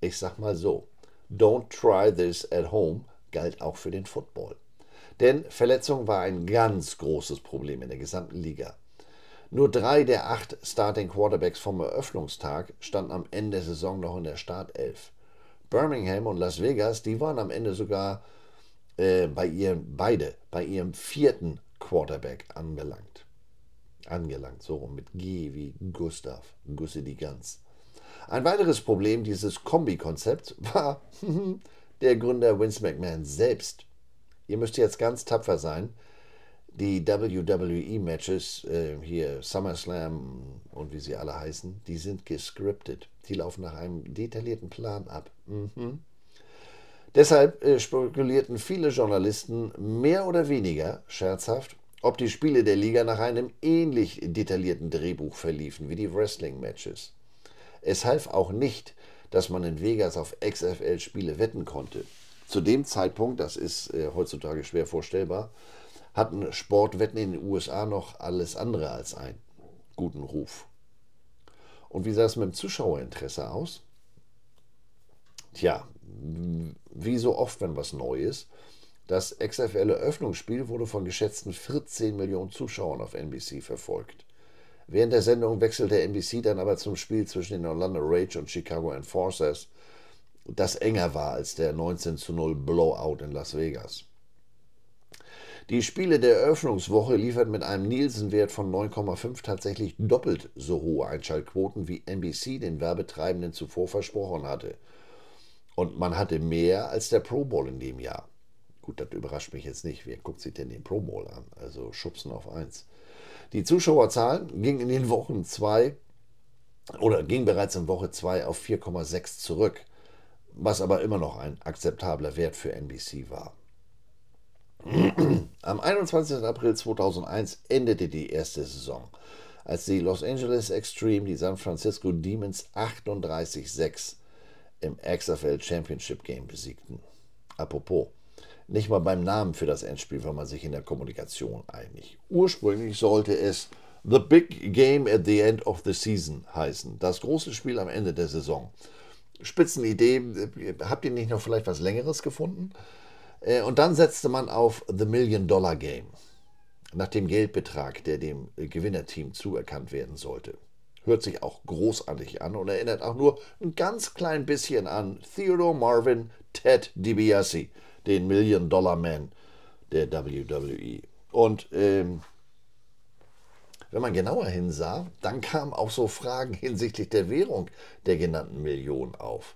Ich sag mal so, don't try this at home galt auch für den Football. Denn Verletzung war ein ganz großes Problem in der gesamten Liga. Nur drei der acht Starting Quarterbacks vom Eröffnungstag standen am Ende der Saison noch in der Startelf. Birmingham und Las Vegas, die waren am Ende sogar äh, bei ihrem, beide bei ihrem vierten Quarterback angelangt. Angelangt, so rum mit G wie Gustav, Gusse die Gans. Ein weiteres Problem dieses Kombi-Konzepts war der Gründer Vince McMahon selbst. Ihr müsst jetzt ganz tapfer sein, die WWE-Matches, äh, hier SummerSlam und wie sie alle heißen, die sind gescriptet. Die laufen nach einem detaillierten Plan ab. Mhm. Deshalb äh, spekulierten viele Journalisten mehr oder weniger scherzhaft, ob die Spiele der Liga nach einem ähnlich detaillierten Drehbuch verliefen wie die Wrestling-Matches. Es half auch nicht, dass man in Vegas auf XFL-Spiele wetten konnte. Zu dem Zeitpunkt, das ist äh, heutzutage schwer vorstellbar, hatten Sportwetten in den USA noch alles andere als einen guten Ruf. Und wie sah es mit dem Zuschauerinteresse aus? Tja, wie so oft, wenn was neu ist, das XFL-Eröffnungsspiel wurde von geschätzten 14 Millionen Zuschauern auf NBC verfolgt. Während der Sendung wechselte NBC dann aber zum Spiel zwischen den Orlando Rage und Chicago Enforcers, das enger war als der 19 zu 0 Blowout in Las Vegas. Die Spiele der Eröffnungswoche lieferten mit einem Nielsen-Wert von 9,5 tatsächlich doppelt so hohe Einschaltquoten, wie NBC den Werbetreibenden zuvor versprochen hatte. Und man hatte mehr als der Pro Bowl in dem Jahr. Gut, das überrascht mich jetzt nicht. Wer guckt sich denn den Pro Bowl an? Also schubsen auf eins. Die Zuschauerzahlen gingen in den Wochen 2 oder ging bereits in Woche 2 auf 4,6 zurück, was aber immer noch ein akzeptabler Wert für NBC war. Am 21. April 2001 endete die erste Saison, als die Los Angeles Extreme die San Francisco Demons 38-6 im XFL Championship Game besiegten. Apropos, nicht mal beim Namen für das Endspiel war man sich in der Kommunikation einig. Ursprünglich sollte es The Big Game at the End of the Season heißen, das große Spiel am Ende der Saison. Spitzenidee, habt ihr nicht noch vielleicht was Längeres gefunden? Äh, und dann setzte man auf The Million Dollar Game, nach dem Geldbetrag, der dem Gewinnerteam zuerkannt werden sollte. Hört sich auch großartig an und erinnert auch nur ein ganz klein bisschen an Theodore Marvin Ted DiBiase, den Million Dollar Man der WWE. Und ähm, wenn man genauer hinsah, dann kamen auch so Fragen hinsichtlich der Währung der genannten Millionen auf.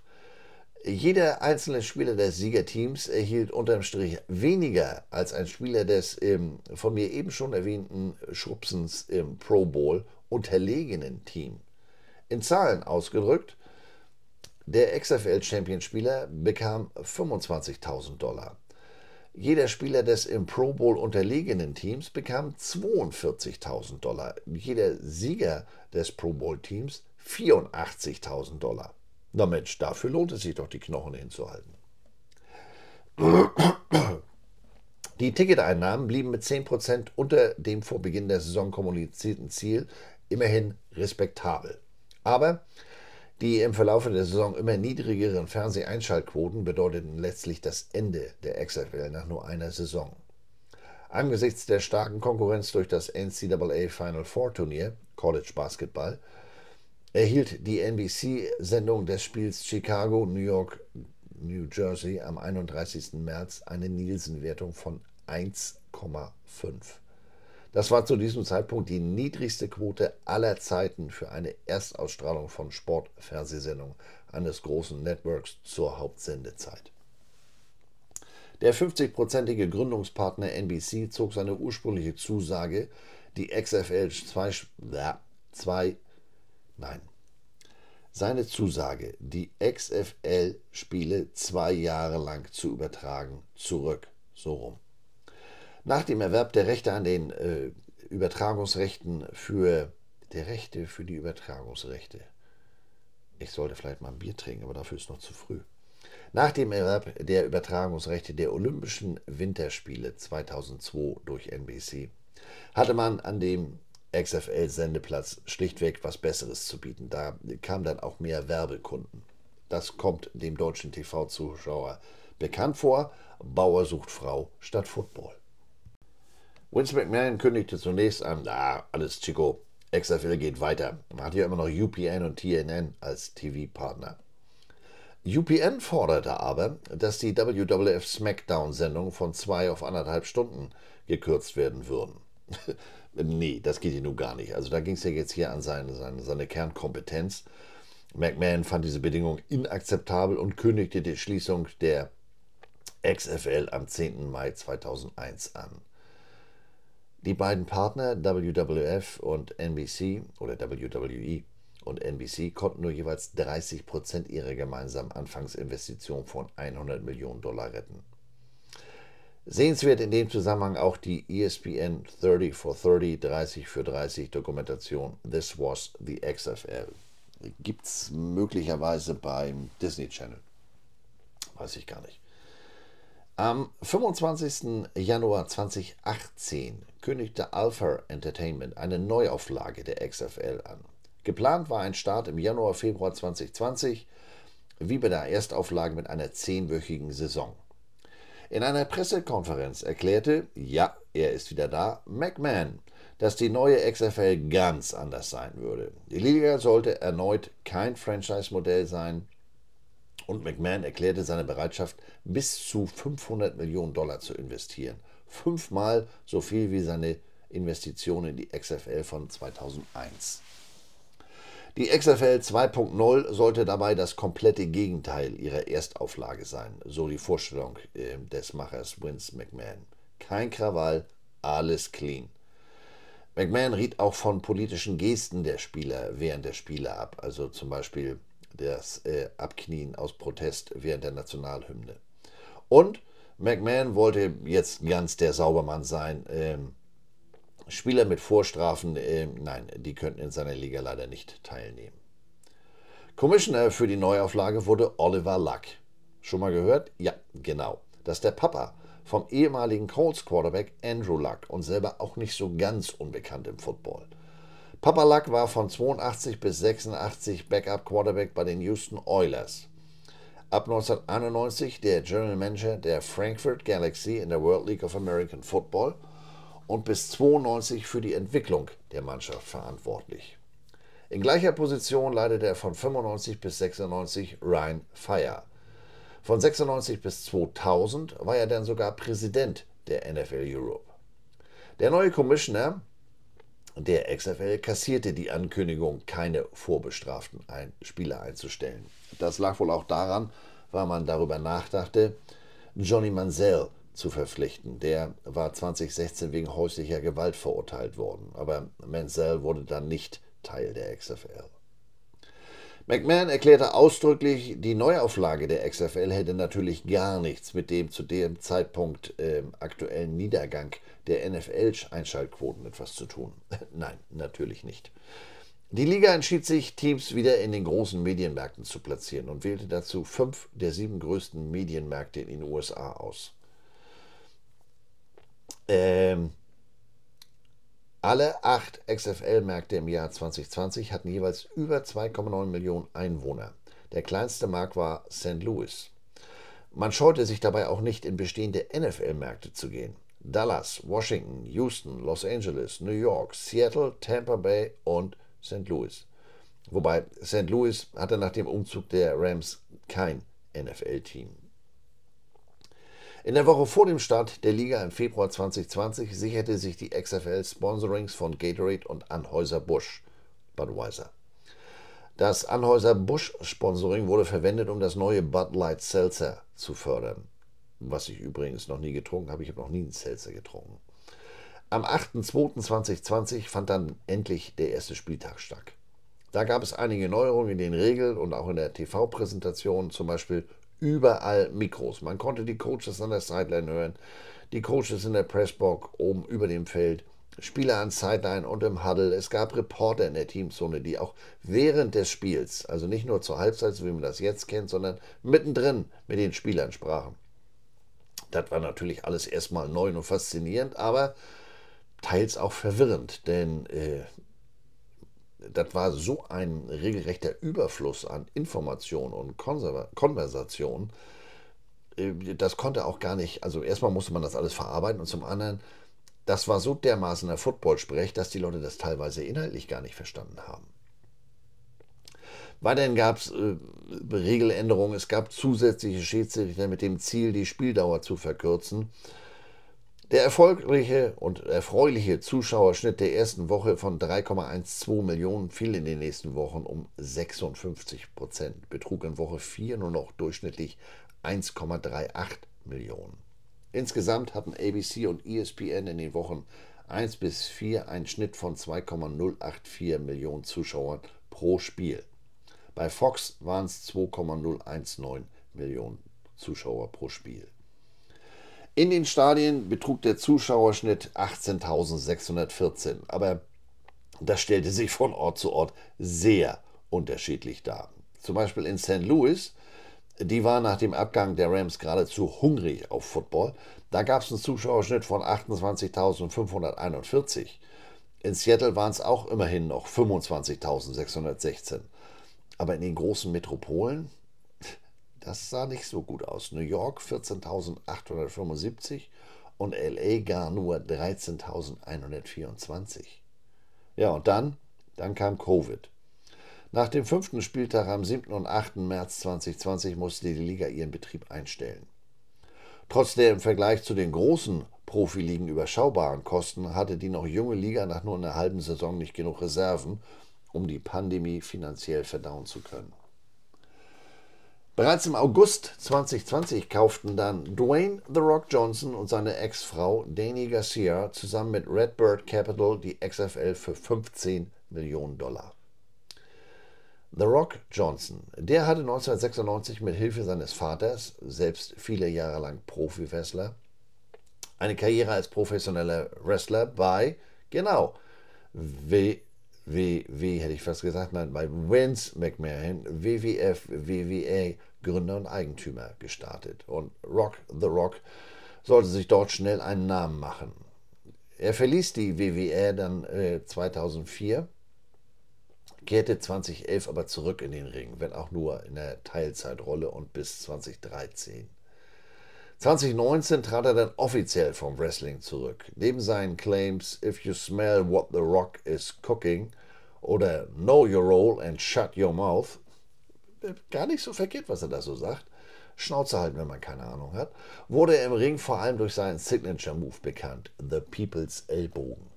Jeder einzelne Spieler des Siegerteams erhielt unterm Strich weniger als ein Spieler des ähm, von mir eben schon erwähnten Schubsens im Pro Bowl unterlegenen Team. In Zahlen ausgedrückt, der XFL-Champion-Spieler bekam 25.000 Dollar. Jeder Spieler des im Pro Bowl unterlegenen Teams bekam 42.000 Dollar. Jeder Sieger des Pro Bowl-Teams 84.000 Dollar. Na Mensch, dafür lohnt es sich doch, die Knochen hinzuhalten. Die Ticketeinnahmen blieben mit 10% unter dem vor Beginn der Saison kommunizierten Ziel immerhin respektabel. Aber die im Verlauf der Saison immer niedrigeren Fernseheinschaltquoten bedeuteten letztlich das Ende der XFL nach nur einer Saison. Angesichts der starken Konkurrenz durch das NCAA Final Four Turnier, College Basketball, erhielt die NBC-Sendung des Spiels Chicago, New York, New Jersey am 31. März eine Nielsen-Wertung von 1,5. Das war zu diesem Zeitpunkt die niedrigste Quote aller Zeiten für eine Erstausstrahlung von Sportfernsehsendungen eines großen Networks zur Hauptsendezeit. Der 50-prozentige Gründungspartner NBC zog seine ursprüngliche Zusage, die XFL 2, 2 Nein. Seine Zusage, die XFL-Spiele zwei Jahre lang zu übertragen, zurück. So rum. Nach dem Erwerb der Rechte an den äh, Übertragungsrechten für der Rechte für die Übertragungsrechte. Ich sollte vielleicht mal ein Bier trinken, aber dafür ist noch zu früh. Nach dem Erwerb der Übertragungsrechte der Olympischen Winterspiele 2002 durch NBC hatte man an dem XFL-Sendeplatz schlichtweg was Besseres zu bieten. Da kam dann auch mehr Werbekunden. Das kommt dem deutschen TV-Zuschauer bekannt vor. Bauer sucht Frau statt Football. Vince McMahon kündigte zunächst an, ah, alles Chico, XFL geht weiter. Man hat ja immer noch UPN und TNN als TV-Partner. UPN forderte aber, dass die WWF SmackDown-Sendungen von zwei auf anderthalb Stunden gekürzt werden würden. Nee, das geht hier nun gar nicht. Also da ging es ja jetzt hier an seine, seine, seine Kernkompetenz. McMahon fand diese Bedingung inakzeptabel und kündigte die Schließung der XFL am 10. Mai 2001 an. Die beiden Partner WWF und NBC oder WWE und NBC konnten nur jeweils 30 Prozent ihrer gemeinsamen Anfangsinvestition von 100 Millionen Dollar retten. Sehenswert in dem Zusammenhang auch die ESPN 30 for 30, 30 für 30 Dokumentation This Was the XFL. Gibt es möglicherweise beim Disney Channel. Weiß ich gar nicht. Am 25. Januar 2018 kündigte Alpha Entertainment eine Neuauflage der XFL an. Geplant war ein Start im Januar, Februar 2020, wie bei der Erstauflage mit einer zehnwöchigen Saison. In einer Pressekonferenz erklärte, ja, er ist wieder da, McMahon, dass die neue XFL ganz anders sein würde. Die Liga sollte erneut kein Franchise-Modell sein und McMahon erklärte seine Bereitschaft, bis zu 500 Millionen Dollar zu investieren. Fünfmal so viel wie seine Investition in die XFL von 2001. Die XFL 2.0 sollte dabei das komplette Gegenteil ihrer Erstauflage sein, so die Vorstellung äh, des Machers Vince McMahon. Kein Krawall, alles clean. McMahon riet auch von politischen Gesten der Spieler während der Spiele ab, also zum Beispiel das äh, Abknien aus Protest während der Nationalhymne. Und McMahon wollte jetzt ganz der Saubermann sein. Ähm, Spieler mit Vorstrafen, äh, nein, die könnten in seiner Liga leider nicht teilnehmen. Commissioner für die Neuauflage wurde Oliver Luck. Schon mal gehört? Ja, genau. Das ist der Papa vom ehemaligen Colts Quarterback Andrew Luck und selber auch nicht so ganz unbekannt im Football. Papa Luck war von 82 bis 86 Backup Quarterback bei den Houston Oilers. Ab 1991 der General Manager der Frankfurt Galaxy in der World League of American Football – und bis 92 für die Entwicklung der Mannschaft verantwortlich. In gleicher Position leitete er von 95 bis 96 Ryan Fire. Von 96 bis 2000 war er dann sogar Präsident der NFL Europe. Der neue Commissioner der XFL kassierte die Ankündigung, keine vorbestraften Spieler einzustellen. Das lag wohl auch daran, weil man darüber nachdachte, Johnny Mansell zu verpflichten. Der war 2016 wegen häuslicher Gewalt verurteilt worden, aber Mansell wurde dann nicht Teil der XFL. McMahon erklärte ausdrücklich, die Neuauflage der XFL hätte natürlich gar nichts mit dem zu dem Zeitpunkt äh, aktuellen Niedergang der NFL-Einschaltquoten etwas zu tun. Nein, natürlich nicht. Die Liga entschied sich, Teams wieder in den großen Medienmärkten zu platzieren und wählte dazu fünf der sieben größten Medienmärkte in den USA aus. Ähm, alle acht XFL-Märkte im Jahr 2020 hatten jeweils über 2,9 Millionen Einwohner. Der kleinste Markt war St. Louis. Man scheute sich dabei auch nicht, in bestehende NFL-Märkte zu gehen. Dallas, Washington, Houston, Los Angeles, New York, Seattle, Tampa Bay und St. Louis. Wobei St. Louis hatte nach dem Umzug der Rams kein NFL-Team. In der Woche vor dem Start der Liga im Februar 2020 sicherte sich die XFL Sponsorings von Gatorade und Anheuser-Busch Budweiser. Das Anheuser-Busch-Sponsoring wurde verwendet, um das neue Bud Light Seltzer zu fördern. Was ich übrigens noch nie getrunken habe. Ich habe noch nie einen Seltzer getrunken. Am 8.2.2020 fand dann endlich der erste Spieltag statt. Da gab es einige Neuerungen in den Regeln und auch in der TV-Präsentation, zum Beispiel überall Mikros. Man konnte die Coaches an der Sideline hören, die Coaches in der Pressbox oben über dem Feld, Spieler an Sideline und im Huddle. Es gab Reporter in der Teamzone, die auch während des Spiels, also nicht nur zur Halbzeit, so wie man das jetzt kennt, sondern mittendrin mit den Spielern sprachen. Das war natürlich alles erstmal neu und faszinierend, aber teils auch verwirrend, denn äh, das war so ein regelrechter Überfluss an Information und Konserva Konversation. Äh, das konnte auch gar nicht, also erstmal musste man das alles verarbeiten und zum anderen, das war so dermaßen der Football-Sprech, dass die Leute das teilweise inhaltlich gar nicht verstanden haben. Weiterhin gab es äh, Regeländerungen, es gab zusätzliche Schiedsrichter mit dem Ziel, die Spieldauer zu verkürzen. Der erfolgreiche und erfreuliche Zuschauerschnitt der ersten Woche von 3,12 Millionen fiel in den nächsten Wochen um 56 Prozent, betrug in Woche 4 nur noch durchschnittlich 1,38 Millionen. Insgesamt hatten ABC und ESPN in den Wochen 1 bis 4 einen Schnitt von 2,084 Millionen Zuschauern pro Spiel. Bei Fox waren es 2,019 Millionen Zuschauer pro Spiel. In den Stadien betrug der Zuschauerschnitt 18.614, aber das stellte sich von Ort zu Ort sehr unterschiedlich dar. Zum Beispiel in St. Louis, die war nach dem Abgang der Rams geradezu hungrig auf Football. Da gab es einen Zuschauerschnitt von 28.541. In Seattle waren es auch immerhin noch 25.616. Aber in den großen Metropolen, das sah nicht so gut aus. New York 14.875 und LA gar nur 13.124. Ja, und dann, dann kam Covid. Nach dem fünften Spieltag am 7. und 8. März 2020 musste die Liga ihren Betrieb einstellen. Trotz der im Vergleich zu den großen Profiligen überschaubaren Kosten hatte die noch junge Liga nach nur einer halben Saison nicht genug Reserven, um die Pandemie finanziell verdauen zu können. Bereits im August 2020 kauften dann Dwayne The Rock Johnson und seine Ex-Frau Dani Garcia zusammen mit Redbird Capital die XFL für 15 Millionen Dollar. The Rock Johnson, der hatte 1996 mit Hilfe seines Vaters, selbst viele Jahre lang Profi-Wrestler, eine Karriere als professioneller Wrestler bei, genau, w WW, hätte ich fast gesagt, nein, bei Vince McMahon, WWF, WWE Gründer und Eigentümer gestartet. Und Rock the Rock sollte sich dort schnell einen Namen machen. Er verließ die WWE dann äh, 2004, kehrte 2011 aber zurück in den Ring, wenn auch nur in der Teilzeitrolle und bis 2013. 2019 trat er dann offiziell vom Wrestling zurück. Neben seinen Claims If you smell what the Rock is cooking oder Know your role and shut your mouth, gar nicht so verkehrt, was er da so sagt, Schnauze halten, wenn man keine Ahnung hat, wurde er im Ring vor allem durch seinen Signature Move bekannt, The People's Ellbogen.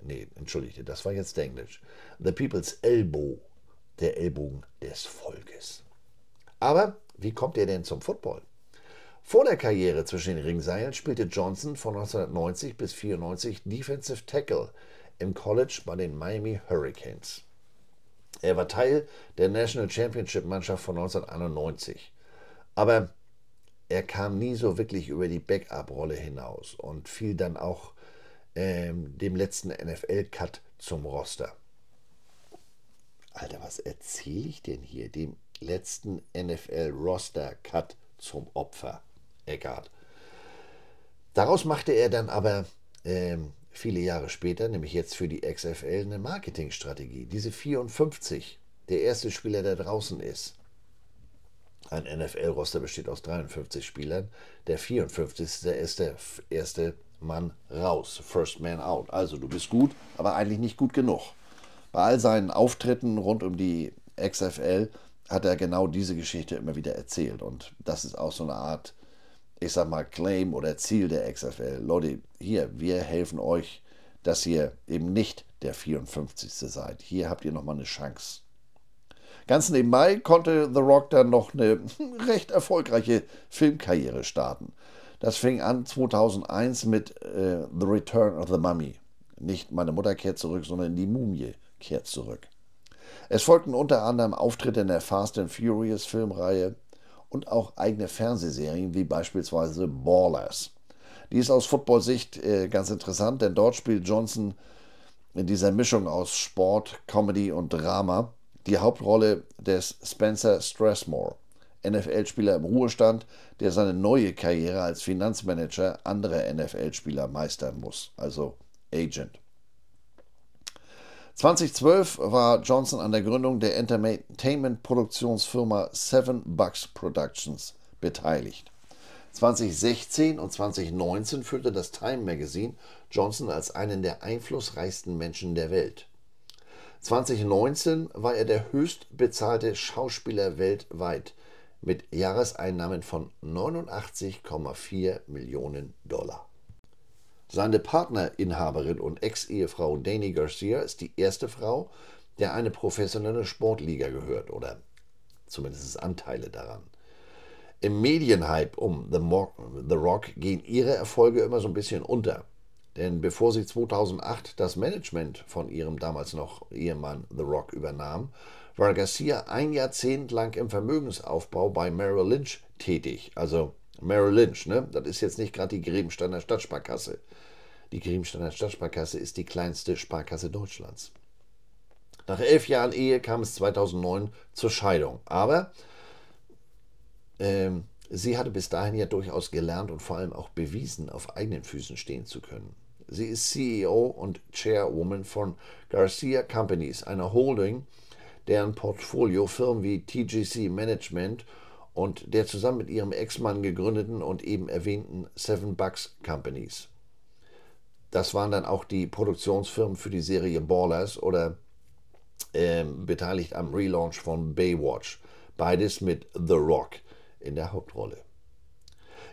Nee, entschuldige, das war jetzt Englisch. The People's Elbow, der Ellbogen des Volkes. Aber wie kommt er denn zum Football? Vor der Karriere zwischen den Ringseilen spielte Johnson von 1990 bis 1994 Defensive Tackle im College bei den Miami Hurricanes. Er war Teil der National Championship Mannschaft von 1991. Aber er kam nie so wirklich über die Backup-Rolle hinaus und fiel dann auch ähm, dem letzten NFL-Cut zum Roster. Alter, was erzähle ich denn hier? Dem letzten NFL-Roster-Cut zum Opfer, Eckart. Daraus machte er dann aber ähm, viele Jahre später, nämlich jetzt für die XFL, eine Marketingstrategie. Diese 54, der erste Spieler, der draußen ist. Ein NFL-Roster besteht aus 53 Spielern. Der 54. ist der erste Mann raus. First Man out. Also du bist gut, aber eigentlich nicht gut genug. Bei all seinen Auftritten rund um die XFL hat er genau diese Geschichte immer wieder erzählt. Und das ist auch so eine Art ich sag mal, Claim oder Ziel der XFL. Leute, hier, wir helfen euch, dass ihr eben nicht der 54. seid. Hier habt ihr nochmal eine Chance. Ganz nebenbei konnte The Rock dann noch eine recht erfolgreiche Filmkarriere starten. Das fing an 2001 mit äh, The Return of the Mummy. Nicht meine Mutter kehrt zurück, sondern die Mumie kehrt zurück. Es folgten unter anderem Auftritte in der Fast and Furious Filmreihe, und auch eigene Fernsehserien wie beispielsweise Ballers. Die ist aus Football-Sicht äh, ganz interessant, denn dort spielt Johnson in dieser Mischung aus Sport, Comedy und Drama die Hauptrolle des Spencer Stressmore, NFL-Spieler im Ruhestand, der seine neue Karriere als Finanzmanager anderer NFL-Spieler meistern muss, also Agent. 2012 war Johnson an der Gründung der Entertainment-Produktionsfirma Seven Bucks Productions beteiligt. 2016 und 2019 führte das Time Magazine Johnson als einen der einflussreichsten Menschen der Welt. 2019 war er der höchst bezahlte Schauspieler weltweit mit Jahreseinnahmen von 89,4 Millionen Dollar. Seine Partnerinhaberin und Ex-Ehefrau Dani Garcia ist die erste Frau, der eine professionelle Sportliga gehört oder zumindest Anteile daran. Im Medienhype um The, Rock gehen ihre Erfolge immer so ein bisschen unter. Denn bevor sie 2008 das Management von ihrem damals noch Ehemann The Rock übernahm, war Garcia ein Jahrzehnt lang im Vermögensaufbau bei Merrill Lynch tätig. Also Merrill Lynch, ne? das ist jetzt nicht gerade die Grebensteiner Stadtsparkasse. Die Griemsteiner Stadtsparkasse ist die kleinste Sparkasse Deutschlands. Nach elf Jahren Ehe kam es 2009 zur Scheidung. Aber ähm, sie hatte bis dahin ja durchaus gelernt und vor allem auch bewiesen, auf eigenen Füßen stehen zu können. Sie ist CEO und Chairwoman von Garcia Companies, einer Holding, deren Portfolio Firmen wie TGC Management und der zusammen mit ihrem Ex-Mann gegründeten und eben erwähnten Seven Bucks Companies das waren dann auch die Produktionsfirmen für die Serie Ballers oder äh, beteiligt am Relaunch von Baywatch. Beides mit The Rock in der Hauptrolle.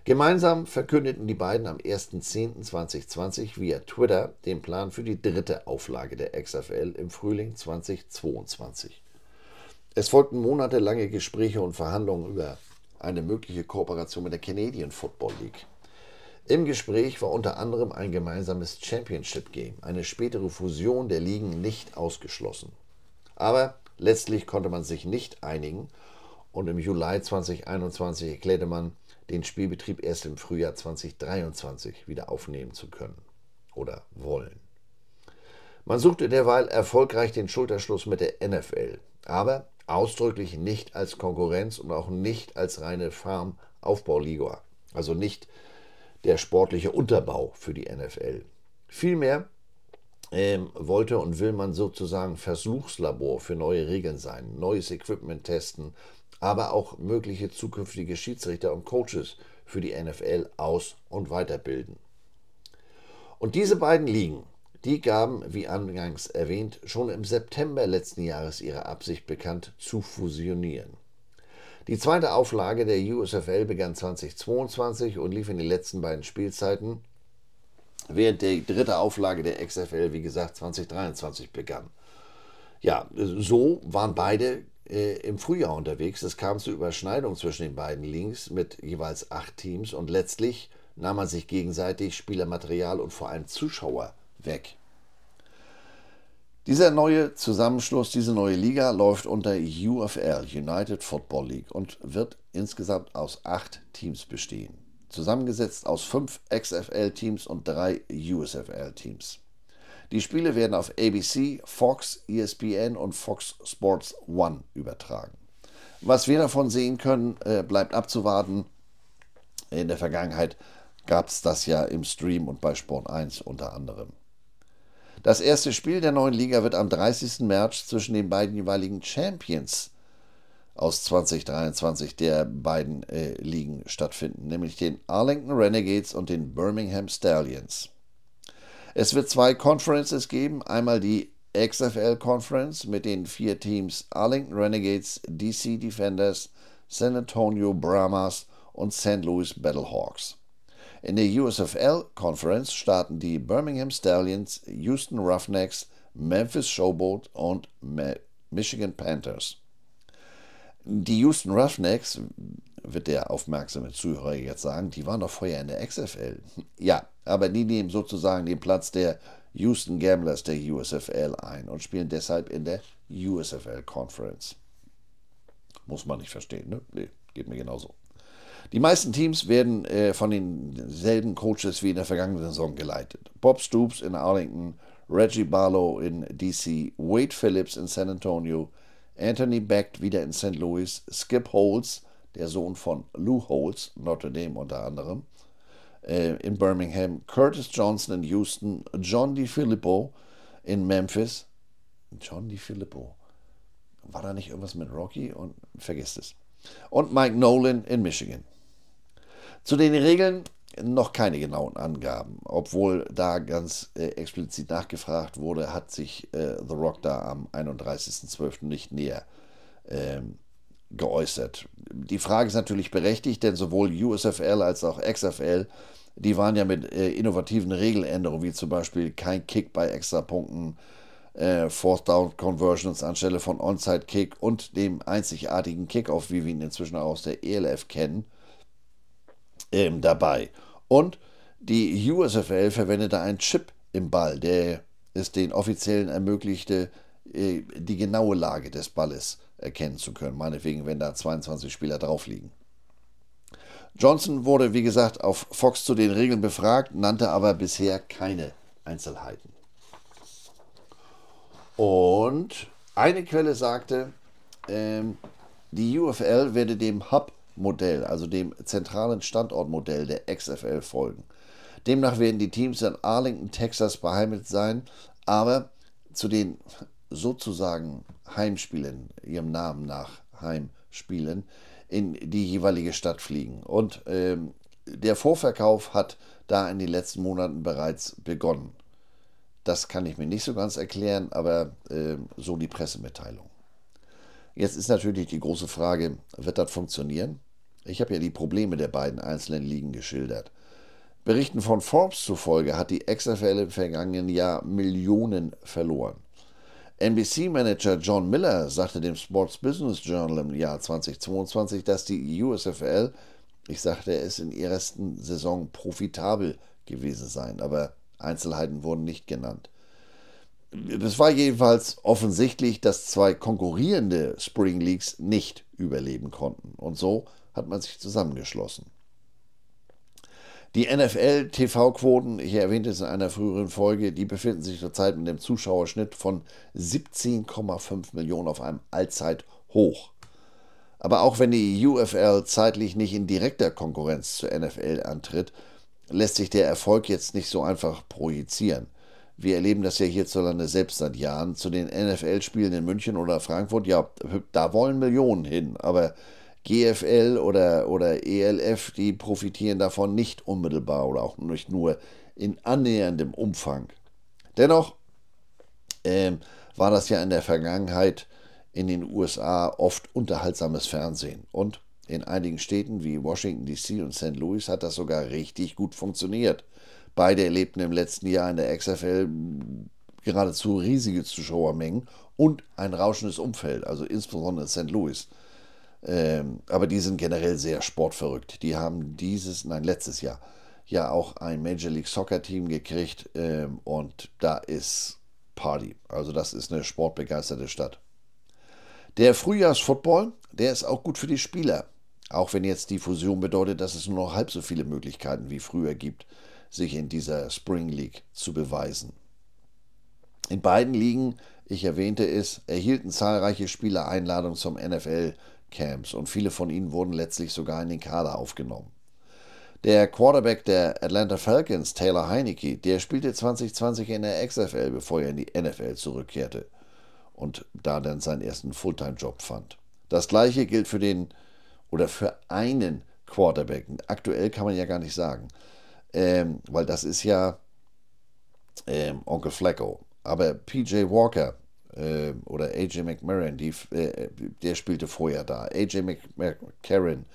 Gemeinsam verkündeten die beiden am 1.10.2020 via Twitter den Plan für die dritte Auflage der XFL im Frühling 2022. Es folgten monatelange Gespräche und Verhandlungen über eine mögliche Kooperation mit der Canadian Football League. Im Gespräch war unter anderem ein gemeinsames Championship Game, eine spätere Fusion der Ligen nicht ausgeschlossen. Aber letztlich konnte man sich nicht einigen und im Juli 2021 erklärte man, den Spielbetrieb erst im Frühjahr 2023 wieder aufnehmen zu können oder wollen. Man suchte derweil erfolgreich den Schulterschluss mit der NFL, aber ausdrücklich nicht als Konkurrenz und auch nicht als reine Farm-Aufbauliga, also nicht der sportliche Unterbau für die NFL. Vielmehr ähm, wollte und will man sozusagen Versuchslabor für neue Regeln sein, neues Equipment testen, aber auch mögliche zukünftige Schiedsrichter und Coaches für die NFL aus- und weiterbilden. Und diese beiden Ligen, die gaben, wie angangs erwähnt, schon im September letzten Jahres ihre Absicht bekannt, zu fusionieren. Die zweite Auflage der USFL begann 2022 und lief in den letzten beiden Spielzeiten, während die dritte Auflage der XFL, wie gesagt, 2023 begann. Ja, so waren beide äh, im Frühjahr unterwegs. Es kam zu Überschneidungen zwischen den beiden Links mit jeweils acht Teams und letztlich nahm man sich gegenseitig Spielermaterial und vor allem Zuschauer weg. Dieser neue Zusammenschluss, diese neue Liga läuft unter UFL, United Football League, und wird insgesamt aus acht Teams bestehen. Zusammengesetzt aus fünf XFL-Teams und drei USFL-Teams. Die Spiele werden auf ABC, Fox, ESPN und Fox Sports One übertragen. Was wir davon sehen können, äh, bleibt abzuwarten. In der Vergangenheit gab es das ja im Stream und bei Sport 1 unter anderem. Das erste Spiel der neuen Liga wird am 30. März zwischen den beiden jeweiligen Champions aus 2023 der beiden äh, Ligen stattfinden, nämlich den Arlington Renegades und den Birmingham Stallions. Es wird zwei Conferences geben, einmal die XFL Conference mit den vier Teams Arlington Renegades, DC Defenders, San Antonio Brahmas und St. Louis Battlehawks. In der USFL Conference starten die Birmingham Stallions, Houston Roughnecks, Memphis Showboat und Michigan Panthers. Die Houston Roughnecks, wird der aufmerksame Zuhörer jetzt sagen, die waren doch vorher in der XFL. Ja, aber die nehmen sozusagen den Platz der Houston Gamblers der USFL ein und spielen deshalb in der USFL Conference. Muss man nicht verstehen, ne? Nee, geht mir genauso. Die meisten Teams werden äh, von denselben Coaches wie in der vergangenen Saison geleitet. Bob Stoops in Arlington, Reggie Barlow in DC, Wade Phillips in San Antonio, Anthony Beck wieder in St. Louis, Skip Holtz, der Sohn von Lou Holtz, Notre Dame unter anderem, äh, in Birmingham, Curtis Johnson in Houston, John DiFilippo in Memphis. John DiFilippo. War da nicht irgendwas mit Rocky? Und vergesst es. Und Mike Nolan in Michigan. Zu den Regeln noch keine genauen Angaben. Obwohl da ganz äh, explizit nachgefragt wurde, hat sich äh, The Rock da am 31.12. nicht näher ähm, geäußert. Die Frage ist natürlich berechtigt, denn sowohl USFL als auch XFL, die waren ja mit äh, innovativen Regeländerungen, wie zum Beispiel kein Kick bei Extrapunkten, äh, Fourth Down Conversions anstelle von Onside Kick und dem einzigartigen Kickoff, wie wir ihn inzwischen auch aus der ELF kennen, ähm, dabei. Und die USFL verwendete einen Chip im Ball, der es den Offiziellen ermöglichte, äh, die genaue Lage des Balles erkennen zu können. Meinetwegen, wenn da 22 Spieler drauf liegen. Johnson wurde, wie gesagt, auf Fox zu den Regeln befragt, nannte aber bisher keine Einzelheiten. Und eine Quelle sagte, ähm, die UFL werde dem Hub Modell, also dem zentralen Standortmodell der XFL folgen. Demnach werden die Teams in Arlington, Texas beheimatet sein, aber zu den sozusagen Heimspielen, ihrem Namen nach Heimspielen, in die jeweilige Stadt fliegen. Und ähm, der Vorverkauf hat da in den letzten Monaten bereits begonnen. Das kann ich mir nicht so ganz erklären, aber äh, so die Pressemitteilung. Jetzt ist natürlich die große Frage, wird das funktionieren? Ich habe ja die Probleme der beiden einzelnen Ligen geschildert. Berichten von Forbes zufolge hat die XFL im vergangenen Jahr Millionen verloren. NBC-Manager John Miller sagte dem Sports Business Journal im Jahr 2022, dass die USFL, ich sagte es, in ihrer ersten Saison profitabel gewesen seien, aber Einzelheiten wurden nicht genannt. Es war jedenfalls offensichtlich, dass zwei konkurrierende Spring Leagues nicht überleben konnten. Und so hat man sich zusammengeschlossen. Die NFL-TV-Quoten, ich erwähnte es in einer früheren Folge, die befinden sich zurzeit mit einem Zuschauerschnitt von 17,5 Millionen auf einem Allzeithoch. Aber auch wenn die UFL zeitlich nicht in direkter Konkurrenz zur NFL antritt, lässt sich der Erfolg jetzt nicht so einfach projizieren. Wir erleben das ja hierzulande selbst seit Jahren. Zu den NFL-Spielen in München oder Frankfurt, ja, da wollen Millionen hin, aber GFL oder, oder ELF, die profitieren davon nicht unmittelbar oder auch nicht nur in annäherndem Umfang. Dennoch ähm, war das ja in der Vergangenheit in den USA oft unterhaltsames Fernsehen. Und in einigen Städten wie Washington DC und St. Louis hat das sogar richtig gut funktioniert. Beide erlebten im letzten Jahr in der XFL geradezu riesige Zuschauermengen und ein rauschendes Umfeld, also insbesondere St. Louis. Ähm, aber die sind generell sehr sportverrückt. Die haben dieses, nein, letztes Jahr ja auch ein Major League Soccer Team gekriegt ähm, und da ist Party. Also das ist eine sportbegeisterte Stadt. Der Frühjahrsfootball, der ist auch gut für die Spieler. Auch wenn jetzt die Fusion bedeutet, dass es nur noch halb so viele Möglichkeiten wie früher gibt, sich in dieser Spring League zu beweisen. In beiden Ligen, ich erwähnte es, erhielten zahlreiche Spieler Einladungen zum NFL-Camps und viele von ihnen wurden letztlich sogar in den Kader aufgenommen. Der Quarterback der Atlanta Falcons, Taylor Heineke, der spielte 2020 in der XFL, bevor er in die NFL zurückkehrte und da dann seinen ersten Fulltime-Job fand. Das gleiche gilt für den oder für einen Quarterback. Aktuell kann man ja gar nicht sagen, ähm, weil das ist ja ähm, Onkel Flacco. Aber PJ Walker äh, oder AJ McMarron, die, äh, der spielte vorher da. AJ McCarron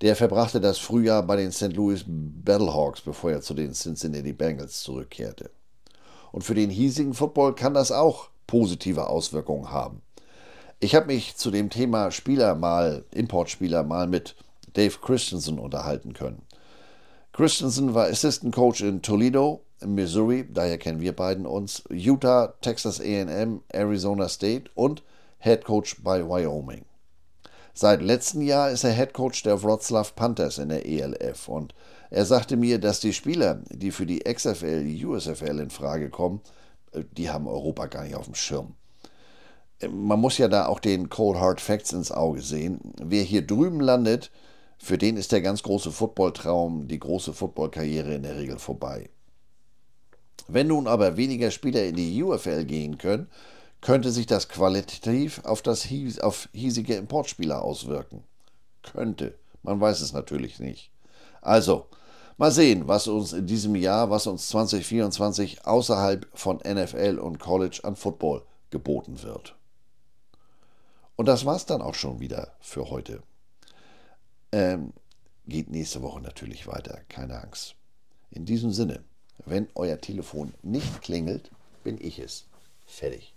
der verbrachte das Frühjahr bei den St. Louis Battlehawks, bevor er zu den Cincinnati Bengals zurückkehrte. Und für den hiesigen Football kann das auch positive Auswirkungen haben. Ich habe mich zu dem Thema Spieler mal, Importspieler mal mit Dave Christensen unterhalten können. Christensen war Assistant Coach in Toledo, Missouri, daher kennen wir beiden uns, Utah, Texas AM, Arizona State und Head Coach bei Wyoming. Seit letztem Jahr ist er Head Coach der Wroclaw Panthers in der ELF und er sagte mir, dass die Spieler, die für die XFL, die USFL in Frage kommen, äh, die haben Europa gar nicht auf dem Schirm. Man muss ja da auch den Cold Hard Facts ins Auge sehen. Wer hier drüben landet, für den ist der ganz große Footballtraum, die große Footballkarriere in der Regel vorbei. Wenn nun aber weniger Spieler in die UFL gehen können, könnte sich das qualitativ auf das auf hiesige Importspieler auswirken? Könnte. Man weiß es natürlich nicht. Also, mal sehen, was uns in diesem Jahr, was uns 2024 außerhalb von NFL und College an Football geboten wird. Und das war's dann auch schon wieder für heute. Ähm, geht nächste Woche natürlich weiter, keine Angst. In diesem Sinne, wenn euer Telefon nicht klingelt, bin ich es. Fertig.